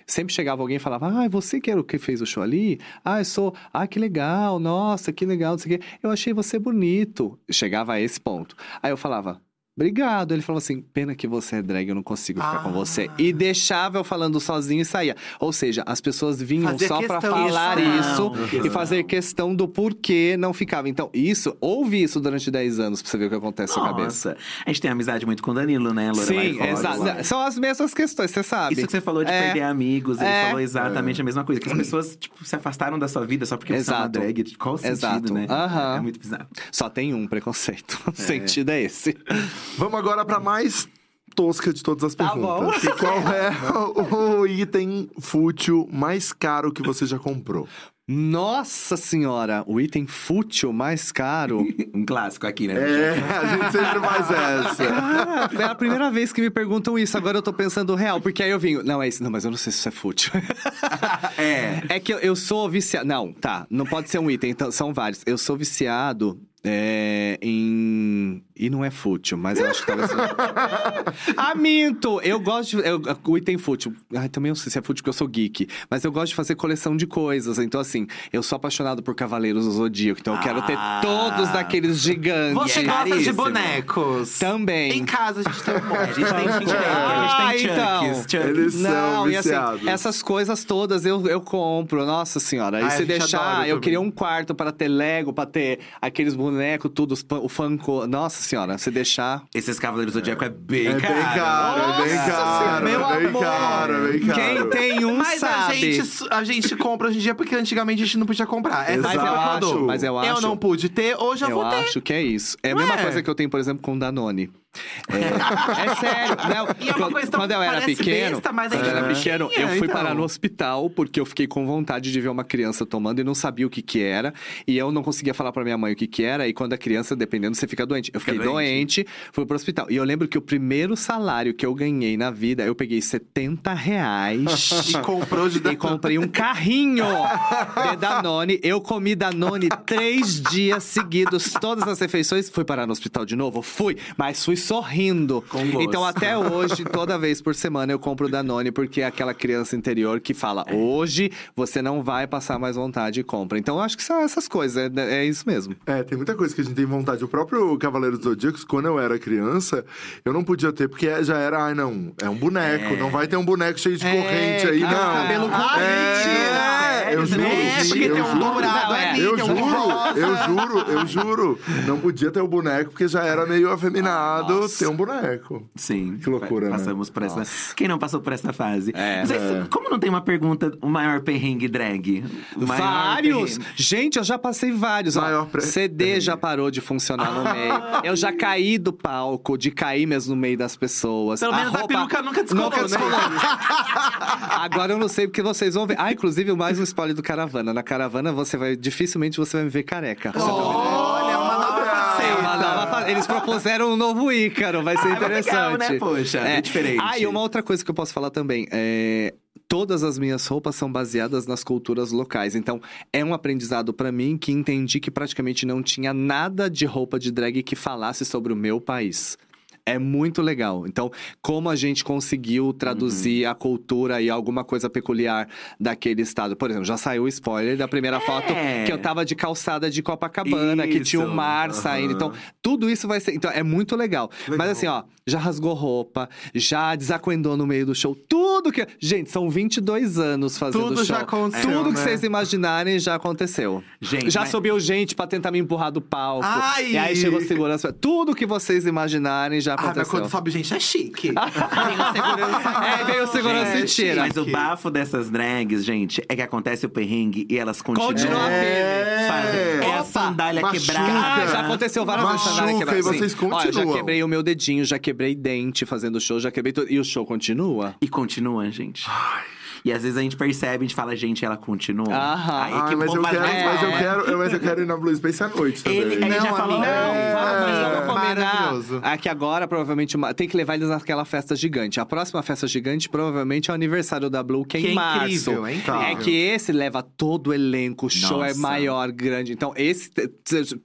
D: sempre chegava alguém e falava, ah, você que era o que fez o show ali? Ah, eu sou, ah, que legal, nossa, que legal, não sei o quê. Eu achei você bonito. Chegava a esse ponto. Aí eu falava, Obrigado. Ele falou assim: pena que você é drag, eu não consigo ficar
B: Ah.
D: com você. E deixava eu falando sozinho e saía. Ou seja, as pessoas vinham
B: Fazia
D: só pra
B: questão.
D: falar isso
C: Questão.
D: e fazer questão do porquê não ficava. Então, isso, ouve isso durante 10 anos pra você ver o que acontece na sua cabeça.
C: A gente tem amizade muito com o Danilo, né, Lorelai
D: Sim, exato. São as mesmas questões, você sabe.
C: Isso que você falou de
D: É.
C: perder amigos, ele
D: É.
C: falou exatamente a mesma coisa. Que as pessoas, tipo, se afastaram da sua vida só porque você é uma
D: Exato.
C: drag. Qual o sentido,
D: Exato.
C: né?
D: Aham.
C: É muito bizarro.
D: Só tem um preconceito. O sentido é esse.
A: Vamos agora pra mais tosca de todas as
D: Tá
A: perguntas. E qual é o item fútil mais caro que você já comprou?
D: Nossa senhora, o item fútil mais caro.
C: Um clássico aqui, né?
A: É, a gente sempre faz essa.
D: Ah, é a primeira vez que me perguntam isso. Agora eu tô pensando real, porque aí eu vim. Não, é isso. Não, mas eu não sei se isso é fútil.
C: É.
D: É que eu, eu sou viciado. Não, tá. Não pode ser um item, então, são vários. Eu sou viciado é, em. E não é fútil, mas eu acho que talvez. seja. ah, minto! Eu gosto de. Eu, o item fútil. Ai, também não sei se é fútil porque eu sou geek. Mas eu gosto de fazer coleção de coisas. Então, assim, eu sou apaixonado por Cavaleiros do Zodíaco. Então, eu quero ter
C: Ah.
D: todos daqueles gigantes.
B: Você gosta de
C: caríssimo.
B: bonecos?
D: Também.
B: Em casa a gente tem um monte.
C: A gente tem, a gente tem,
D: Ah,
C: a gente tem
D: então.
C: Chucks, Chucks.
A: Eles são
D: Não, e
A: viciados.
D: assim, essas coisas todas eu, eu compro, nossa senhora. E
B: Ai,
D: se deixar, eu
B: também.
D: queria um quarto para ter Lego, para ter aqueles bonecos, tudo, os pan- o Funko. Nossa senhora, se deixar.
C: Esses Cavaleiros do Zodíaco é bem
A: É bem caro, é bem
D: Nossa
A: caro,
D: Senhora, meu
A: é bem
D: amor.
A: caro, é bem caro.
D: Quem tem um
B: Mas a
D: sabe.
B: gente, a gente compra hoje em dia porque antigamente a gente não podia comprar. Essa
D: Mas eu
B: a
D: acho, mas eu acho-
B: não pude ter, hoje eu,
D: Eu
B: vou ter.
D: acho que é isso. É a mesma
B: é?
D: coisa que eu tenho, por exemplo, com Danone. É, é sério. Não,
B: E é uma
D: quando-
B: coisa tão-
D: quando eu era pequeno,
B: besta, mas a
D: quando
B: gente
D: eu era
B: não
D: pequeno,
B: tinha,
D: eu fui
B: então.
D: parar no hospital porque eu fiquei com vontade de ver uma criança tomando e não sabia o que que era. E eu não conseguia falar pra minha mãe o que que era. E quando a criança, dependendo, você fica doente. Eu fiquei
C: doente.
D: doente, fui pro hospital. E eu lembro que o primeiro salário que eu ganhei na vida, eu peguei 70 reais.
B: E comprou de
D: E comprei um carrinho de Danone. Eu comi Danone três dias seguidos, todas as refeições. Fui parar no hospital de novo? Fui, mas fui sorrindo.
C: Com gosto.
D: Então, até hoje, toda vez por semana, eu compro Danone, porque é aquela criança interior que fala: hoje você não vai passar mais vontade e compra. Então, eu acho que são essas coisas, é, é isso mesmo.
A: É, tem muita coisa que a gente tem vontade. O próprio Cavaleiro dos Zodíacos, quando eu era criança, eu não podia ter, porque já era, ai não, é um boneco,
C: É.
A: não vai ter um boneco cheio de
B: É,
A: corrente aí, não.
B: cabelo comprido.
A: É, eu
C: Sério?
A: juro,
B: É, porque
A: eu
B: tem um
A: juro.
B: dourado
D: é.
B: ali,
A: Eu
B: um
A: juro, eu juro, eu juro. Não podia ter o boneco, porque já era meio afeminado
D: Nossa.
A: ter um boneco.
C: Sim.
A: Que loucura, né?
C: Passamos por essa. Quem não passou por essa fase?
D: É.
C: Vocês- Como não tem uma pergunta, o maior perrengue drag? Maior
D: Vários!
C: perrengue-
D: Gente, eu já passei vários.
A: Maior pre-
D: CD já parou de funcionar no meio. Eu já caí do palco, de cair mesmo no meio das pessoas.
B: Pelo menos a peruca nunca descolou,
D: Nunca
B: né?
D: descolou. Agora eu não sei porque vocês vão ver. Ah, inclusive mais um spoiler do Caravana. Na Caravana você vai dificilmente você vai me ver careca. Tá?
B: Olha, uma nova
D: É
B: faceta.
D: uma nova fa- Eles propuseram um novo Ícaro, vai ser
C: Ah, mas
D: interessante.
C: legal, né? Poxa, é diferente.
D: Ah, e uma outra coisa que eu posso falar também. É... Todas as minhas roupas são baseadas nas culturas locais. Então, é um aprendizado pra mim que entendi que praticamente não tinha nada de roupa de drag que falasse sobre o meu país. É muito legal. Então, como a gente conseguiu traduzir
C: Uhum.
D: a cultura e alguma coisa peculiar daquele estado. Por exemplo, já saiu o spoiler da primeira foto que eu tava de calçada de Copacabana, que tinha um
C: Isso,
D: mar
A: aham.
D: saindo. Então, tudo isso vai ser. Então, é muito legal.
A: Legal.
D: Mas assim, ó, já rasgou roupa, já desacuendou no meio do show. Tudo que. Gente, são 22 anos fazendo
B: Tudo
D: show.
B: já aconteceu,
D: Tudo que
B: né?
D: vocês imaginarem já aconteceu.
C: Gente,
D: já
C: mas-
D: subiu gente pra tentar me empurrar do palco.
B: Ai!
D: E aí chegou segurança. Tudo que vocês imaginarem já
B: Ah, mas
D: aconteceu.
B: quando sobe gente é chique. Tem o segurança.
D: É, veio o segurança e tira.
C: Mas o bafo dessas drags, gente, é que acontece o perrengue e elas continuam.
D: Continua
A: É,
C: Faz- é a sandália
A: machuca.
C: quebrada.
D: Ah, já aconteceu várias vezes. Sandália quebrada.
A: e vocês.
D: Olha,
A: continuam.
D: já quebrei o meu dedinho, já quebrei dente fazendo show, já quebrei tudo. E o show continua?
C: E continua, gente. E às vezes a gente percebe, a gente fala, gente, ela continua.
D: Aham.
C: Aí,
A: Ai,
C: que
A: mas
C: bom
A: eu quero,
C: mais
A: mas eu quero, eu- mas eu quero ir na Blue Space à noite também.
C: Ele, ele
B: Não,
C: já falou.
B: amigo,
A: É.
D: Vamos, vamos
B: É.
D: combinar.
B: Maravilhoso.
D: Aqui agora, provavelmente, uma- tem que levar eles naquela festa gigante. A próxima festa gigante, provavelmente, é o aniversário da Blue, que é
B: Que
D: em
B: é
D: março.
B: incrível, é incrível.
D: É que esse leva todo o elenco, o show é
C: Nossa.
D: maior, grande. Então, esse.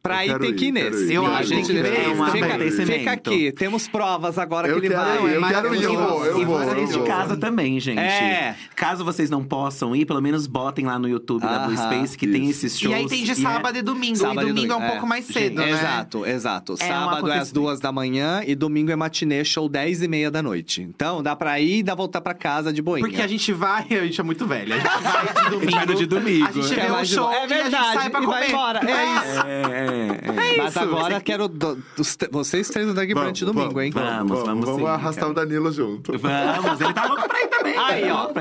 D: Pra
A: Eu
D: ir, tem que ir nesse.
B: Eu
D: A
B: acho
D: gente
B: que tem que ver,
C: é um
D: fica, fica aqui. Temos provas agora
A: Eu
D: que ele
A: quero
D: vai.
A: eu
B: é
A: quero ir, eu vou, eu
C: e
A: vou.
C: vocês
A: eu
C: de casa também, gente.
D: É.
C: Caso vocês não possam ir, pelo menos botem lá no YouTube da Blue Space, que tem
A: isso.
C: esses shows.
B: E aí tem de
C: é-
B: sábado e domingo.
D: Sábado
B: e
D: e
B: domingo é um
D: domingo,
B: pouco
D: é.
B: mais cedo, né?
D: Exato, exato.
C: É um
D: Sábado é às duas da manhã e domingo é matinê, show 10 e meia da noite. Então dá pra ir e dá voltar pra casa de boinha.
B: Porque a gente vai, a gente é muito velha. A gente vai de domingo.
C: vai de domingo.
B: A gente vê
D: de
B: show.
D: É
B: e a gente
D: verdade,
B: sai pra
D: e vai
B: comer.
D: embora. É isso.
C: É, é, é.
D: Mas
B: isso.
D: agora quero do- dos vocês três no Drag Brunch domingo, hein?
C: Vamos,
A: Vamos,
C: vamos
A: vamos arrastar
C: cara.
A: o Danilo junto.
C: Vamos, ele tá louco pra ir também.
D: Aí,
C: tá
D: ó.
C: louco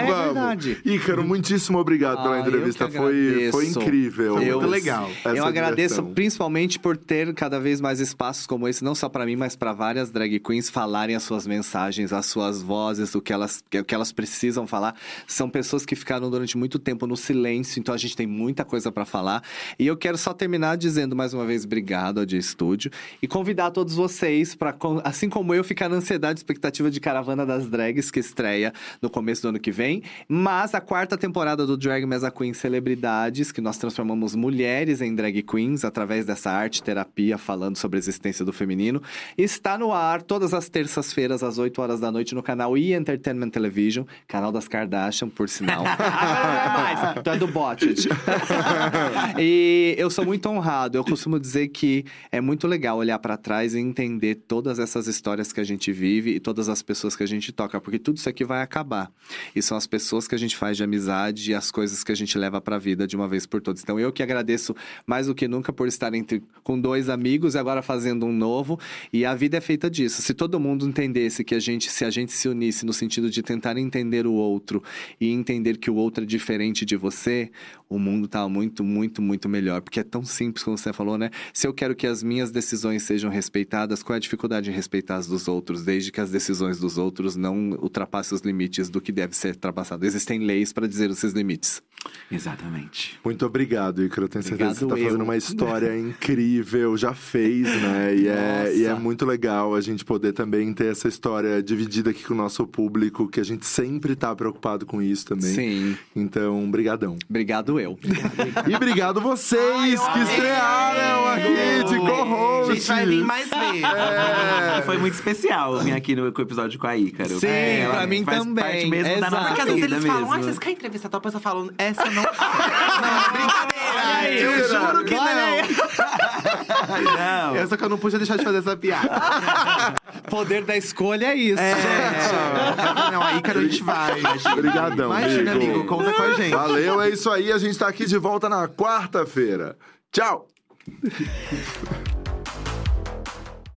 D: É verdade.
A: Ícaro, muitíssimo obrigado pela
D: Ah, eu
A: entrevista. Foi, foi incrível.
B: Foi muito legal.
A: essa
D: eu agradeço
A: diversão.
D: principalmente por ter cada vez mais espaços como esse, não só pra mim, mas pra várias drag queens falarem as suas mensagens, as suas vozes, o que elas, o que elas precisam falar. São pessoas que ficaram durante muito tempo no silêncio, então a gente tem muita coisa pra falar. E eu quero só terminar dizendo mais uma vez obrigado ao Dia Estúdio e convidar todos vocês para, assim como eu, ficar na ansiedade e expectativa de Caravana das Drags, que estreia no começo do ano que vem. Mas a quarta temporada do Drag Mesa Queen Celebridades, que nós transformamos mulheres em drag queens através dessa arte terapia falando sobre a existência do feminino, está no ar todas as terças-feiras às 8 horas da noite no canal E Entertainment Television, canal das Kardashian, por sinal. Agora não é mais, é do Botted. e eu sou muito honrado. Eu costumo dizer que é muito legal olhar pra trás e entender todas essas histórias que a gente vive e todas as pessoas que a gente toca, porque tudo isso aqui vai acabar. E são as pessoas que a gente faz de amizade e as coisas que a gente leva pra vida de uma vez por todas. Então eu que agradeço mais do que nunca por estar entre, com dois amigos e agora fazendo um novo. E a vida é feita disso. Se todo mundo entendesse que a gente, se a gente se unisse no sentido de tentar entender o outro e entender que o outro é diferente de você, o mundo tá muito, muito, muito melhor. Porque é tão simples como você falou, né? Se eu quero que as minhas decisões sejam respeitadas, qual é a dificuldade em respeitar as dos outros, desde que as decisões dos outros não ultrapassem os limites do que deve ser ultrapassado? Existem leis para dizer esses limites.
C: Exatamente.
A: Muito obrigado, Ícaro. Eu tenho certeza que você
D: Obrigado
A: tá fazendo uma história incrível, já fez, né? E é, e é muito legal a gente poder também ter essa história dividida aqui com o nosso público, que a gente sempre tá preocupado com isso também.
D: Sim.
A: Então, brigadão.
D: Obrigado eu.
A: E obrigado vocês
B: Ai,
A: que estrearam aqui de
B: A
A: co-host.
B: gente vai vir mais vezes.
A: É.
C: Foi muito especial vir aqui no episódio com a Ícaro.
D: Sim,
C: Ela
D: pra mim
C: faz
D: também.
C: parte mesmo da
B: Porque às vezes eles falam,
C: mesmo.
B: ah, vocês querem entrevistar tal pessoa falando, essa não. não, brincadeira. eu juro que não.
C: Não.
B: Eu só que eu não podia deixar de fazer essa piada.
D: Poder da escolha é isso,
B: É,
D: gente.
B: não, aí, cara, a gente vai.
A: Obrigadão,
B: Imagina,
A: amigo.
B: amigo, conta com a gente.
A: Valeu, é isso aí. A gente tá aqui de volta na quarta-feira. Tchau!